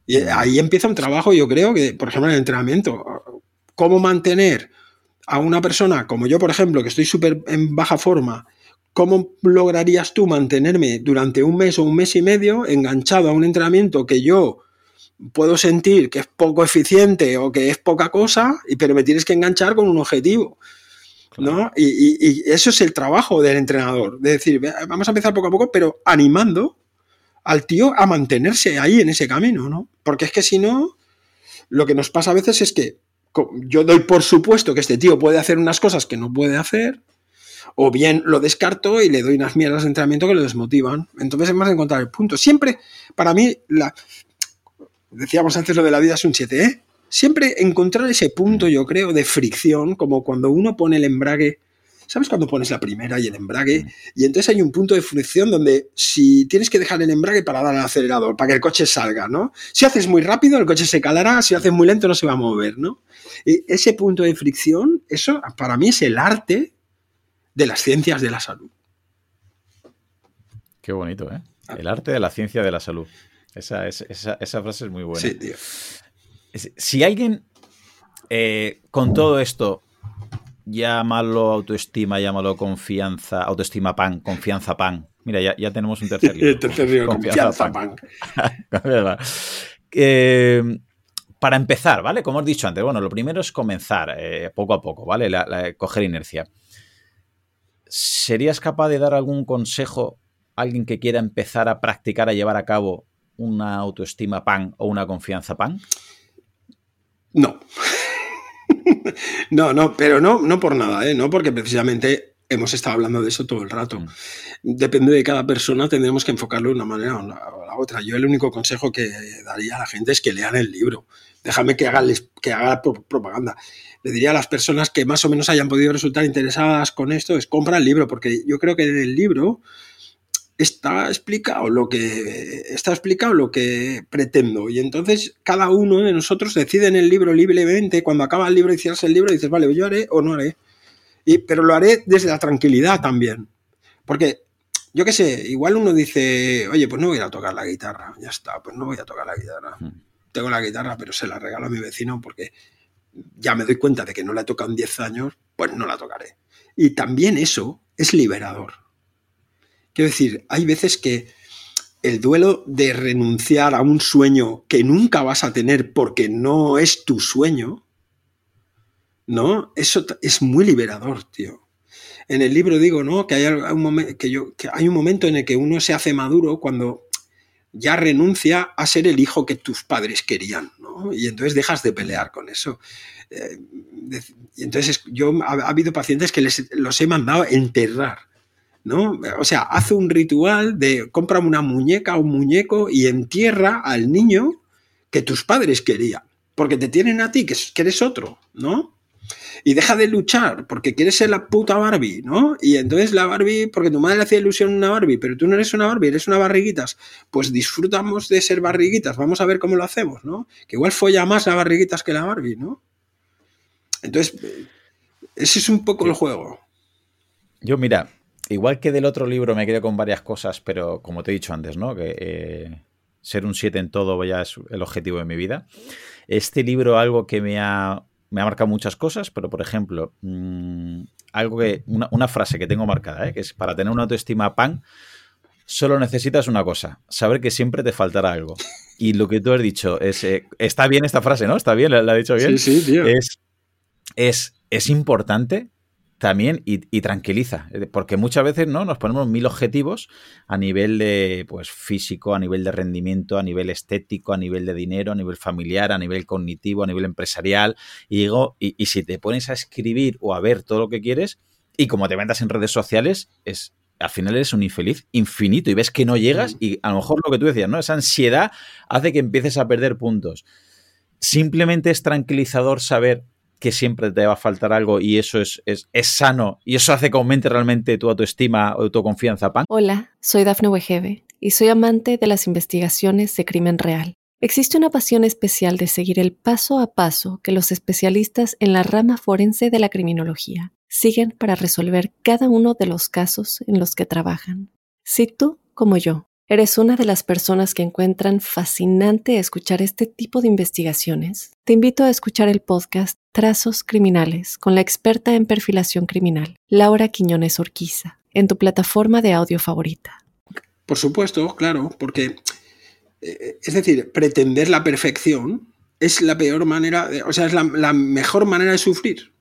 C: Y
B: Mm.
C: ahí empieza un trabajo, yo creo, que, por ejemplo, en el entrenamiento. ¿Cómo mantener a una persona como yo, por ejemplo, que estoy súper en baja forma? ¿Cómo lograrías tú mantenerme durante un mes o un mes y medio enganchado a un entrenamiento que yo puedo sentir que es poco eficiente o que es poca cosa, pero me tienes que enganchar con un objetivo? ¿no? Y, y- y eso es el trabajo del entrenador, de decir, "Ve, vamos a empezar poco a poco, pero animando al tío a mantenerse ahí en ese camino, ¿no? Porque es que si no, lo que nos pasa a veces es que yo doy por supuesto que este tío puede hacer unas cosas que no puede hacer, o bien lo descarto y le doy unas mierdas de entrenamiento que lo desmotivan. Entonces hemos de encontrar el punto. Siempre, para mí, la, decíamos antes lo de la vida es un 7, ¿eh? Siempre encontrar ese punto, yo creo, de fricción, como cuando uno pone el embrague. ¿Sabes cuando pones la primera y el embrague? Y entonces hay un punto de fricción donde si tienes que dejar el embrague para dar al acelerador, para que el coche salga, ¿no? Si haces muy rápido, el coche se calará, si haces muy lento, no se va a mover, ¿no? Y ese punto de fricción, eso para mí es el arte de las ciencias de la salud.
B: Qué bonito, ¿eh?
C: Ah.
B: El arte de la ciencia de la salud. Esa, es- esa, esa frase es muy buena.
C: Sí, tío.
B: Si alguien eh, con todo esto, llámalo autoestima, llámalo confianza, autoestima pan, confianza pan. Mira, ya, ya tenemos un tercer libro.
C: El tercer libro, confianza, pan.
B: Eh, para empezar, ¿vale? Como os he dicho antes, bueno, lo primero es comenzar eh, poco a poco, ¿vale? La- la- coger inercia. ¿Serías capaz de dar algún consejo a alguien que quiera empezar a practicar, a llevar a cabo una autoestima pan o una confianza pan?
C: No. no, no, pero no, no por nada, ¿eh? No porque precisamente hemos estado hablando de eso todo el rato.
B: Mm.
C: Depende de cada persona, tendremos que enfocarlo de una manera o la, o la otra. Yo el único consejo que daría a la gente es que lean el libro. Déjame que haga, que haga pro- propaganda. Le diría a las personas que más o menos hayan podido resultar interesadas con esto, es compra el libro, porque yo creo que en el libro está explicado lo que está explicado lo que pretendo. Y entonces cada uno de nosotros decide en el libro libremente cuando acaba el libro y cierras el libro dices vale yo haré o no haré y, pero lo haré desde la tranquilidad también. Porque yo qué sé igual uno dice oye pues no voy a tocar la guitarra ya está pues no voy a tocar la guitarra
B: Mm.
C: tengo la guitarra pero se la regalo a mi vecino porque ya me doy cuenta de que no la he tocado en 10 años pues no la tocaré. Y también eso es liberador Quiero decir, hay veces que el duelo de renunciar a un sueño que nunca vas a tener porque no es tu sueño, ¿no? Eso es muy liberador, tío. En el libro digo, ¿no? Que hay, un que yo, hay un momento en el que uno se hace maduro cuando ya renuncia a ser el hijo que tus padres querían, ¿no? Y entonces dejas de pelear con eso. Eh, y entonces yo ha, ha habido pacientes que les, los he mandado enterrar. ¿No? O sea, hace un ritual de compra una muñeca o un muñeco y entierra al niño que tus padres querían, porque te tienen a ti, que, es- que eres otro, ¿no? Y deja de luchar porque quieres ser la puta Barbie, ¿no? Y entonces la Barbie, porque tu madre le hacía ilusión una Barbie, pero tú no eres una Barbie, eres una barriguitas, pues disfrutamos de ser barriguitas, vamos a ver cómo lo hacemos, ¿no? Que igual folla más la barriguitas que la Barbie, ¿no? Entonces, eh, ese es un poco el juego.
B: Yo, mira, igual que del otro libro me quedo con varias cosas, pero como te he dicho antes, ¿no? Que eh, ser un 7 en todo ya es el objetivo de mi vida. Este libro, algo que me ha, me ha marcado muchas cosas, pero por ejemplo, mmm, algo que, una, una, frase que tengo marcada, ¿eh? que es para tener una autoestima pan, solo necesitas una cosa, saber que siempre te faltará algo. Y lo que tú has dicho es, eh, está bien esta frase, ¿no? Está bien, la, la ha dicho bien.
C: Sí, sí, tío.
B: Es, es, es importante también y, y, tranquiliza, porque muchas veces no nos ponemos mil objetivos a nivel de pues físico, a nivel de rendimiento, a nivel estético, a nivel de dinero, a nivel familiar, a nivel cognitivo, a nivel empresarial y digo y, y si te pones a escribir o a ver todo lo que quieres y como te vendas en redes sociales es al final eres un infeliz infinito y ves que no llegas y a lo mejor lo que tú decías, ¿no? Esa ansiedad hace que empieces a perder puntos. Simplemente es tranquilizador saber que siempre te va a faltar algo y eso es, es, sano y eso hace que aumente realmente tu autoestima o tu confianza, Pan.
A: Hola, soy Dafne Wegebe y soy amante de las investigaciones de crimen real. Existe una pasión especial de seguir el paso a paso que los especialistas en la rama forense de la criminología siguen para resolver cada uno de los casos en los que trabajan. Si tú, como yo, ¿Eres una de las personas que encuentran fascinante escuchar este tipo de investigaciones? Te invito a escuchar el podcast Trazos Criminales con la experta en perfilación criminal, Laura Quiñones Orquiza, en tu plataforma de audio favorita.
C: Por supuesto, claro, porque, eh, es decir, pretender la perfección es la peor manera, o sea, es la mejor manera de sufrir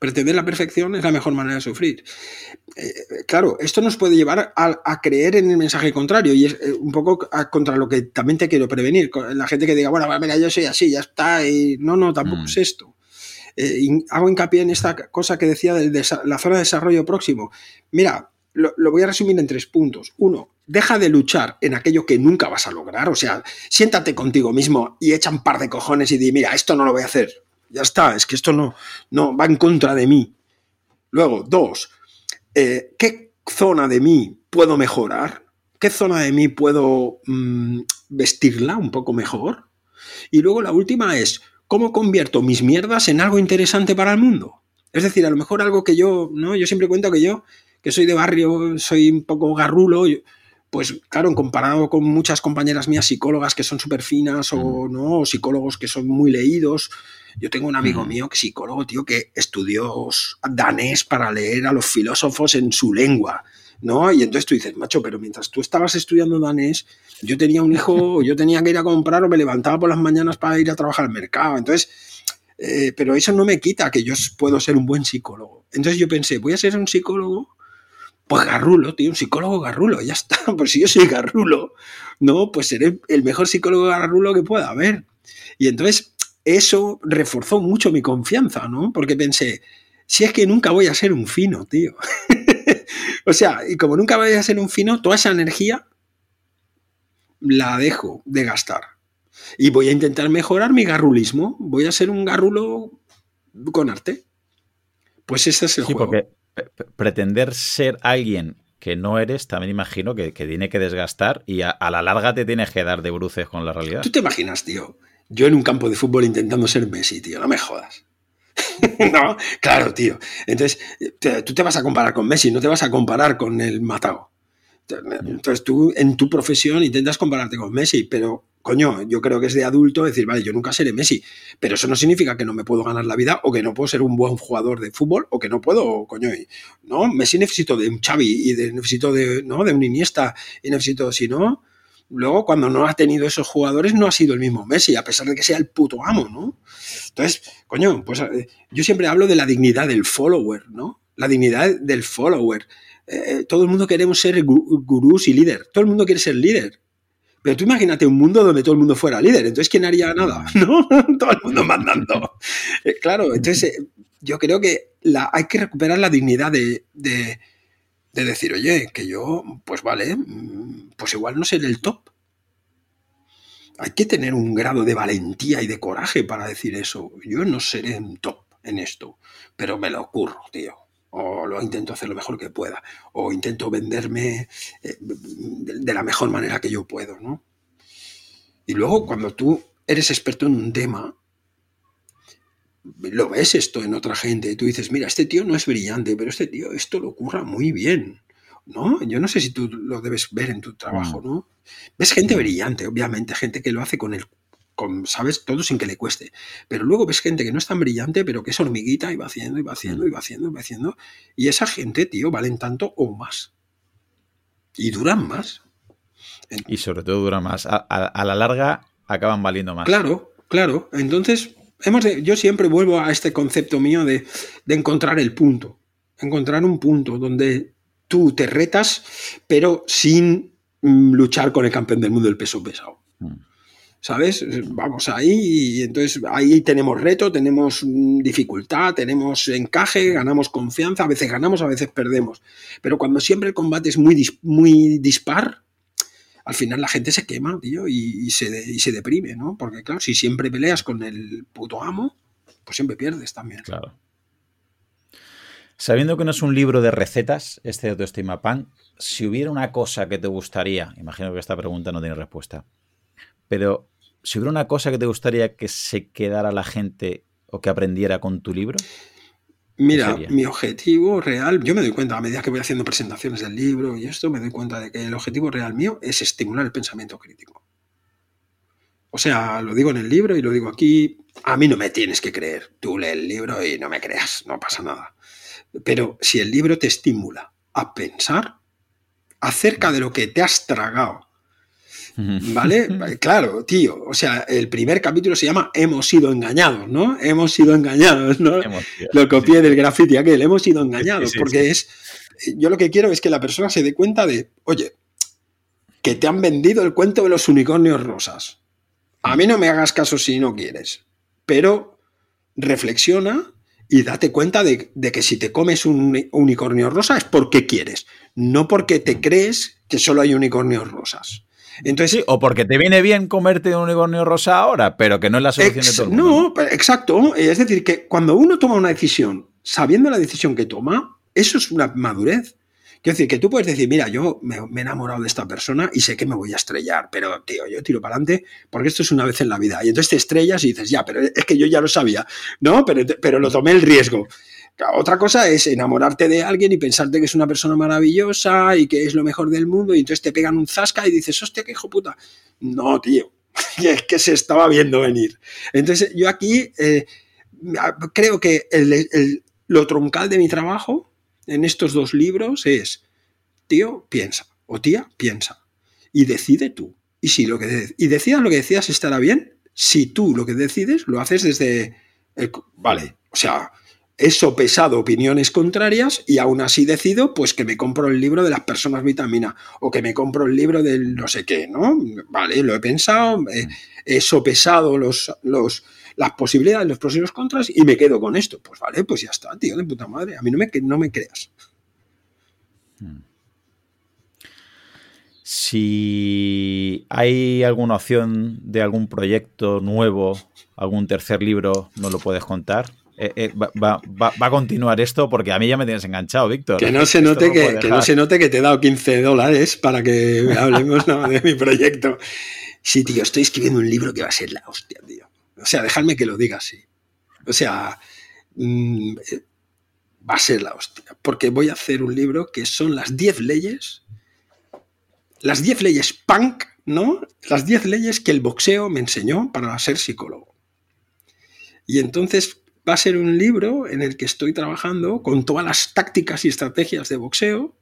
C: pretender la perfección es la mejor manera de sufrir. Eh, claro, esto nos puede llevar a, creer en el mensaje contrario y es eh, un poco contra lo que también te quiero prevenir. La gente que diga, bueno, mira, yo soy así, ya está, y no, no, tampoco mm. es esto. Eh, hago hincapié en esta cosa que decía de, la zona de desarrollo próximo. Mira, lo, lo, voy a resumir en tres puntos. Uno, deja de luchar en aquello que nunca vas a lograr. O sea, siéntate contigo mismo y echa un par de cojones y di, mira, esto no lo voy a hacer ya está, es que esto no, no va en contra de mí. Luego, dos, eh, ¿qué zona de mí puedo mejorar? ¿Qué zona de mí puedo mm, vestirla un poco mejor? Y luego la última es, ¿cómo convierto mis mierdas en algo interesante para el mundo? Es decir, a lo mejor algo que yo, ¿no? Yo siempre cuento que yo, que soy de barrio, soy un poco garrulo, pues claro, comparado con muchas compañeras mías psicólogas que son súper finas o, ¿no? o psicólogos que son muy leídos, yo tengo un amigo mío que psicólogo, tío, que estudió danés para leer a los filósofos en su lengua, ¿no? Y entonces tú dices, macho, pero mientras tú estabas estudiando danés, yo tenía un hijo, yo tenía que ir a comprar o me levantaba por las mañanas para ir a trabajar al mercado. Entonces, eh, pero eso no me quita que yo puedo ser un buen psicólogo. Entonces yo pensé, voy a ser un psicólogo pues garrulo, tío, un psicólogo garrulo, ya está. Pues si yo soy garrulo, no, pues seré el mejor psicólogo garrulo que pueda haber. Y entonces eso reforzó mucho mi confianza, ¿no? Porque pensé, si es que nunca voy a ser un fino, tío. o sea, y como nunca voy a ser un fino, toda esa energía la dejo de gastar. Y voy a intentar mejorar mi garrulismo. Voy a ser un garrulo con arte. Pues ese es el sí, juego. Porque
B: pretender ser alguien que no eres, también imagino que, tiene que desgastar y a, a, la larga te tienes que dar de bruces con la realidad.
C: ¿Tú te imaginas, tío? Yo en un campo de fútbol intentando ser Messi, tío, no me jodas. no, claro, tío. Entonces, tú te vas a comparar con Messi, no te vas a comparar con el Matao. Entonces, tú en tu profesión intentas compararte con Messi, pero coño, yo creo que es de adulto decir, vale, yo nunca seré Messi, pero eso no significa que no me puedo ganar la vida o que no puedo ser un buen jugador de fútbol o que no puedo, coño, no, Messi necesito de un Xavi y de, necesito de, ¿no? de un Iniesta y necesito, si no, luego cuando no ha tenido esos jugadores no ha sido el mismo Messi, a pesar de que sea el puto amo, ¿no? Entonces, coño, pues eh, yo siempre hablo de la dignidad del follower, ¿no? La dignidad del follower. Eh, eh, todo el mundo queremos ser gurús y líder, todo el mundo quiere ser líder. Pero tú imagínate un mundo donde todo el mundo fuera líder, entonces ¿quién haría nada? ¿No? todo el mundo mandando. claro, entonces yo creo que la, hay que recuperar la dignidad de de decir, oye, que yo, pues vale, mm, pues igual no seré el top. Hay que tener un grado de valentía y de coraje para decir eso. Yo no seré un top en esto, pero me lo ocurro, tío. O lo intento hacer lo mejor que pueda. O intento venderme eh, de la mejor manera que yo puedo, ¿no? Y luego, cuando tú eres experto en un tema, lo ves esto en otra gente, y tú dices, mira, este tío no es brillante, pero este tío esto lo ocurra muy bien. ¿No? Yo no sé si tú lo debes ver en tu trabajo, mm. ¿no? Ves gente brillante, obviamente, gente que lo hace con el con, ¿sabes? Todo sin que le cueste. Pero luego ves gente que no es tan brillante, pero que es hormiguita y va haciendo, y va haciendo, y va haciendo, y va haciendo. Y esa gente, tío, valen tanto o más. Y duran más.
B: Y sobre todo duran más. a la larga acaban valiendo más.
C: Claro, claro. Entonces, yo siempre vuelvo a este concepto mío de, encontrar el punto, encontrar un punto donde tú te retas, pero sin mm, luchar con el campeón del mundo del peso pesado. Mm. ¿Sabes? Vamos ahí y entonces ahí tenemos reto, tenemos dificultad, tenemos encaje, ganamos confianza, a veces ganamos, a veces perdemos. Pero cuando siempre el combate es muy, muy dispar, al final la gente se quema, tío, y, se, y se deprime, ¿no? Porque claro, si siempre peleas con el puto amo, pues siempre pierdes también.
B: Claro. Sabiendo que no es un libro de recetas, este de Autoestima Pan, si hubiera una cosa que te gustaría, imagino que esta pregunta no tiene respuesta, pero si hubiera una cosa que te gustaría que se quedara la gente o que aprendiera con tu libro.
C: Mira, mi objetivo real, yo me doy cuenta a medida que voy haciendo presentaciones del libro y esto, me doy cuenta de que el objetivo real mío es estimular el pensamiento crítico. O sea, lo digo en el libro y lo digo aquí, a mí no me tienes que creer. Tú lees el libro y no me creas, no pasa nada. Pero si el libro te estimula a pensar acerca de lo que te has tragado ¿Vale? Claro, tío. O sea, el primer capítulo se llama Hemos sido engañados, ¿no? Hemos sido engañados, ¿no? lo copié del graffiti aquel, hemos sido engañados, porque es. Yo lo que quiero es que la persona se dé cuenta de, oye, que te han vendido el cuento de los unicornios rosas. A mí no me hagas caso si no quieres, pero reflexiona y date cuenta de, de, que si te comes un unicornio rosa es porque quieres, no porque te crees que solo hay unicornios rosas.
B: Entonces, o porque te viene bien comerte un unicornio rosa ahora, pero que no es la solución de todo el
C: mundo. No, exacto. Es decir, que cuando uno toma una decisión, sabiendo la decisión que toma, eso es una madurez. Quiero decir, que tú puedes decir, mira, yo me, he enamorado de esta persona y sé que me voy a estrellar, pero tío, yo tiro para adelante porque esto es una vez en la vida. Y entonces te estrellas y dices, ya, pero es que yo ya lo sabía, ¿no? Pero, pero lo tomé el riesgo. Otra cosa es enamorarte de alguien y pensarte que es una persona maravillosa y que es lo mejor del mundo y entonces te pegan un zasca y dices, hostia, qué hijo puta. No, tío, es que se estaba viendo venir. Entonces yo aquí eh, creo que lo troncal de mi trabajo en estos dos libros es, tío, piensa, o tía, piensa, y decide tú. Y si lo que y decidas lo que decías estará bien, si tú lo que decides lo haces desde el, vale, o sea, he sopesado opiniones contrarias y aún así decido pues que me compro el libro de las personas vitamina o que me compro el libro del no sé qué, ¿no? Vale, lo he pensado, he, sopesado los, los, las posibilidades, los pros y los contras y me quedo con esto. Pues vale, pues ya está, tío, de puta madre. A mí no me, no me creas. Hmm.
B: Si hay alguna opción de algún proyecto nuevo, algún tercer libro, ¿no lo puedes contar? Eh, eh, va, a continuar esto porque a mí ya me tienes enganchado, Víctor.
C: Que no se note, que, no se note que te he dado 15 dólares para que hablemos de mi proyecto. Sí, tío, estoy escribiendo un libro que va a ser la hostia, tío. O sea, dejadme que lo diga así. O sea, mm, va a ser la hostia. Porque voy a hacer un libro que son las 10 leyes, las 10 leyes punk, ¿no? Las 10 leyes que el boxeo me enseñó para ser psicólogo. Y entonces va a ser un libro en el que estoy trabajando con todas las tácticas y estrategias de boxeo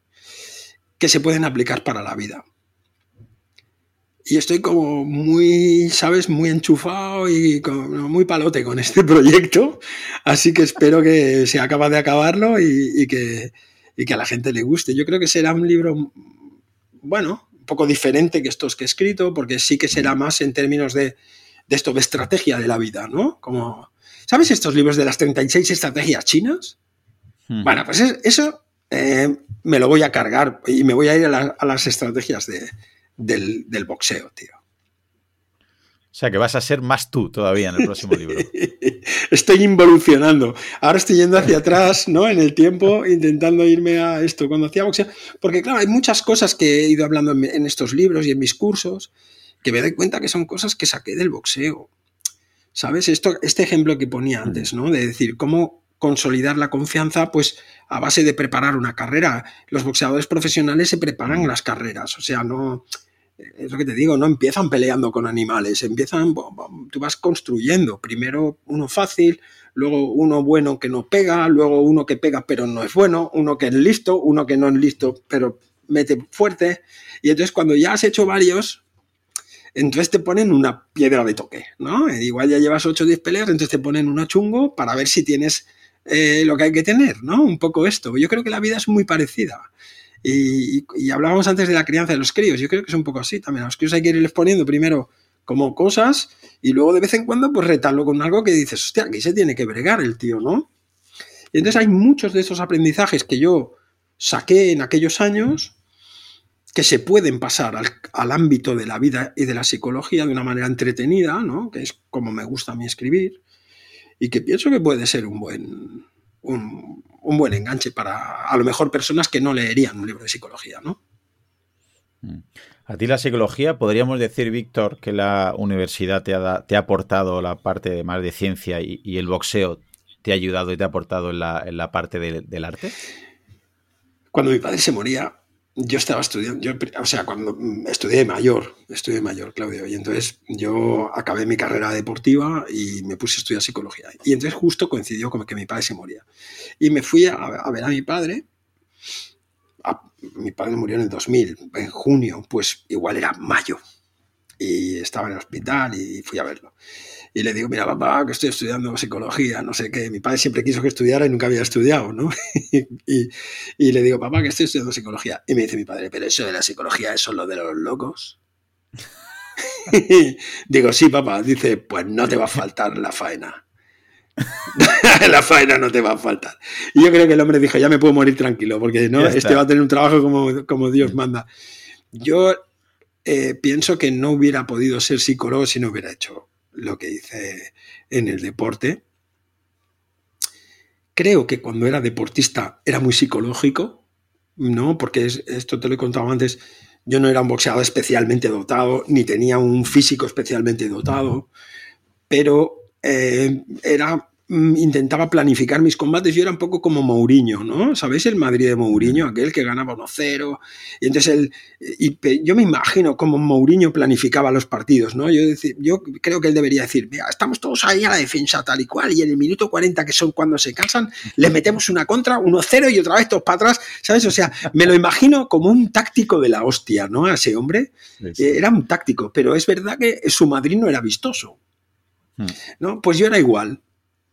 C: que se pueden aplicar para la vida. Y estoy como muy, ¿sabes? Muy enchufado y muy palote con este proyecto. Así que espero que se acabe de acabarlo y, que, que a la gente le guste. Yo creo que será un libro, bueno, un poco diferente que estos que he escrito, porque sí que será más en términos de, de esto, de estrategia de la vida, ¿no? Como, ¿Sabes estos libros de las 36 estrategias chinas? Bueno, pues eso eh, me lo voy a cargar y me voy a ir a, las estrategias del, boxeo, tío.
B: O sea, que vas a ser más tú todavía en el próximo libro.
C: estoy involucionando. Ahora estoy yendo hacia atrás, ¿no? En el tiempo, intentando irme a esto. Cuando hacía boxeo. Porque, claro, hay muchas cosas que he ido hablando en estos libros y en mis cursos que me doy cuenta que son cosas que saqué del boxeo. ¿Sabes? Esto, este ejemplo que ponía antes, ¿no? De decir, cómo consolidar la confianza, pues a base de preparar una carrera. Los boxeadores profesionales se preparan las carreras, o sea, no, es lo que te digo, no empiezan peleando con animales, empiezan, tú vas construyendo, primero uno fácil, luego uno bueno que no pega, luego uno que pega pero no es bueno, uno que es listo, uno que no es listo pero mete fuerte, y entonces cuando ya has hecho varios, entonces te ponen una piedra de toque, ¿no? Igual ya llevas 8 o 10 peleas, entonces te ponen una chungo para ver si tienes eh, lo que hay que tener, ¿no? Un poco esto. Yo creo que la vida es muy parecida. Y, hablábamos antes de la crianza de los críos, yo creo que es un poco así también. A los críos hay que irles poniendo primero como cosas y luego de vez en cuando pues retarlo con algo que dices, hostia, aquí se tiene que bregar el tío, ¿no? Y entonces hay muchos de esos aprendizajes que yo saqué en aquellos años que se pueden pasar al, ámbito de la vida y de la psicología de una manera entretenida, ¿no? que es como me gusta a mí escribir, y que pienso que puede ser un buen, un, buen enganche para a lo mejor personas que no leerían un libro de psicología. ¿no?
B: Mm. A ti la psicología, podríamos decir, Víctor, que la universidad te ha, te ha aportado la parte más de ciencia y, el boxeo te ha ayudado y te ha aportado en la, parte del arte.
C: Cuando mi padre se moría, yo estaba estudiando, yo, o sea, cuando estudié mayor, estudié mayor, Claudio, y entonces yo acabé mi carrera deportiva y me puse a estudiar psicología. Y entonces justo coincidió con que mi padre se moría. Y me fui a, ver a mi padre. mi padre murió en el 2000, en junio, pues igual era mayo. Y estaba en el hospital y fui a verlo y le digo, mira, papá, que estoy estudiando psicología, no sé qué. Mi padre siempre quiso que estudiara y nunca había estudiado, ¿no? y, y, le digo, papá, que estoy estudiando psicología. Y me dice mi padre, pero eso de la psicología, eso es lo de los locos. digo, sí, papá. Dice, pues no te va a faltar la faena. la faena no te va a faltar. Y yo creo que el hombre dijo, ya me puedo morir tranquilo, porque no, este va a tener un trabajo como, como Dios manda. Yo eh, pienso que no hubiera podido ser psicólogo si no hubiera hecho lo que hice en el deporte. Creo que cuando era deportista era muy psicológico, ¿no? Porque esto te lo he contado antes, yo no era un boxeador especialmente dotado, ni tenía un físico especialmente dotado, pero eh, era intentaba planificar mis combates. Yo era un poco como Mourinho, ¿no? ¿Sabéis el Madrid de Mourinho? Aquel que ganaba 1-0. Y entonces él, y yo me imagino cómo Mourinho planificaba los partidos, ¿no? Yo, yo creo que él debería decir, mira, estamos todos ahí a la defensa tal y cual, y en el minuto 40, que son cuando se cansan, le metemos una contra, 1-0 y otra vez todos para atrás, ¿sabes? O sea, me lo imagino como un táctico de la hostia, ¿no? A ese hombre. Era un táctico, pero es verdad que su Madrid no era vistoso. Hmm. ¿no? Pues yo era igual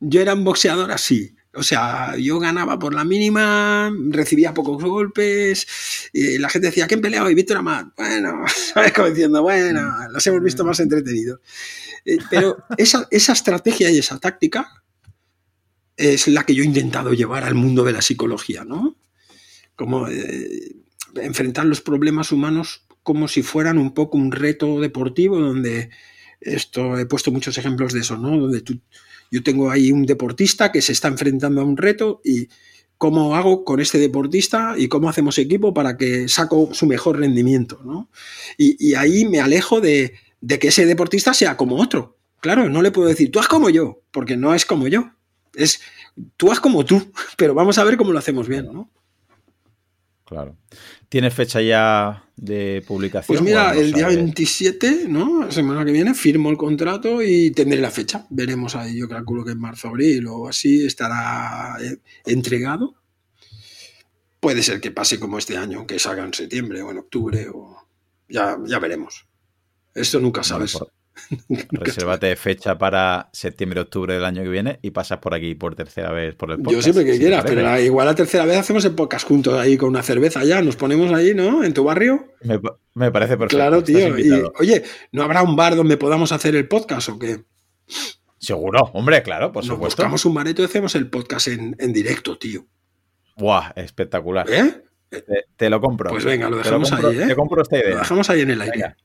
C: yo era un boxeador así. O sea, yo ganaba por la mínima, recibía pocos golpes, y la gente decía, ¿quién peleaba? Y Víctor Amat. Bueno, ¿sabes? Como diciendo, bueno, los hemos visto más entretenidos. Eh, pero esa, estrategia y esa táctica es la que yo he intentado llevar al mundo de la psicología, ¿no? Como eh, enfrentar los problemas humanos como si fueran un poco un reto deportivo, donde esto he puesto muchos ejemplos de eso, ¿no? Donde tú yo tengo ahí un deportista que se está enfrentando a un reto y cómo hago con este deportista y cómo hacemos equipo para que saco su mejor rendimiento. ¿no? Y, ahí me alejo de, que ese deportista sea como otro. Claro, no le puedo decir, tú haz como yo, porque no es como yo. Es tú haz como tú, pero vamos a ver cómo lo hacemos bien, ¿no?
B: Claro. ¿Tiene fecha ya de publicación?
C: Pues mira, el día 27, ¿no? La semana que viene firmo el contrato y tendré la fecha. Veremos ahí, yo calculo que en marzo, abril o así estará eh, entregado. Puede ser que pase como este año, que salga en septiembre o en octubre o ya, ya veremos. Esto nunca sabes.
B: Resérvate fecha para septiembre-octubre del año que viene y pasas por aquí por tercera vez por el podcast.
C: Yo siempre que quieras, pero igual la tercera vez hacemos el podcast juntos ahí con una cerveza ya. Nos ponemos ahí, ¿no? En tu barrio.
B: Me, parece perfecto.
C: Claro, tío. oye, ¿no habrá un bar donde podamos hacer el podcast o qué?
B: Seguro, hombre, claro, por
C: Nos
B: supuesto.
C: buscamos un bareto y hacemos el podcast en, directo, tío.
B: Buah, espectacular. ¿Eh? Te, lo compro.
C: Pues venga, lo dejamos ahí, ¿eh?
B: Te compro esta idea.
C: Lo dejamos ahí en el aire.
B: Venga,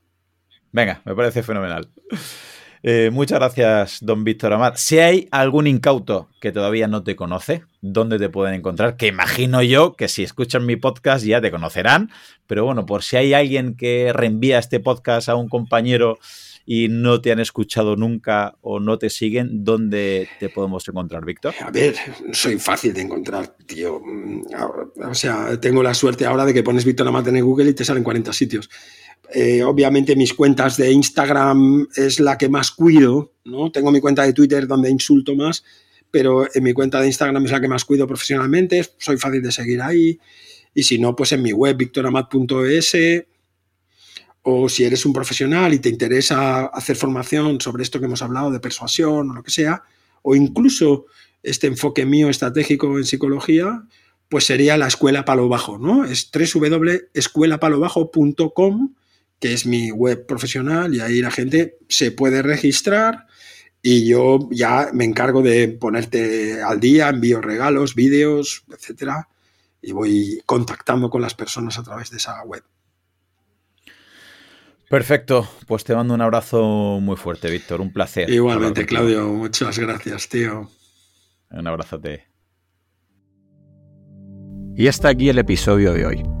B: me parece fenomenal. Eh, muchas gracias, don Víctor Amat. Si hay algún incauto que todavía no te conoce, ¿dónde te pueden encontrar? Que imagino yo que si escuchan mi podcast ya te conocerán, pero bueno, por si hay alguien que reenvía este podcast a un compañero y no te han escuchado nunca o no te siguen, ¿dónde te podemos encontrar, Víctor?
C: A ver, soy fácil de encontrar, tío. Mm, o sea, tengo la suerte ahora de que pones Víctor Amat en Google y te salen 40 sitios. Eh, obviamente mis cuentas de Instagram es la que más cuido, ¿no? Tengo mi cuenta de Twitter donde insulto más, pero en mi cuenta de Instagram es la que más cuido profesionalmente, soy fácil de seguir ahí. Y si no, pues en mi web, victoramat.es, o si eres un profesional y te interesa hacer formación sobre esto que hemos hablado de persuasión o lo que sea, o incluso este enfoque mío estratégico en psicología, pues sería la escuela palo bajo, ¿no? Es www.escuelapalobajo.com que es mi web profesional, y ahí la gente se puede registrar y yo ya me encargo de ponerte al día, envío regalos, vídeos, etcétera, y voy contactando con las personas a través de esa web.
B: Perfecto, pues te mando un abrazo muy fuerte, Víctor, un placer.
C: Igualmente, Claudio, muchas gracias, tío.
B: Un abrazote.
D: Y hasta aquí el episodio de hoy.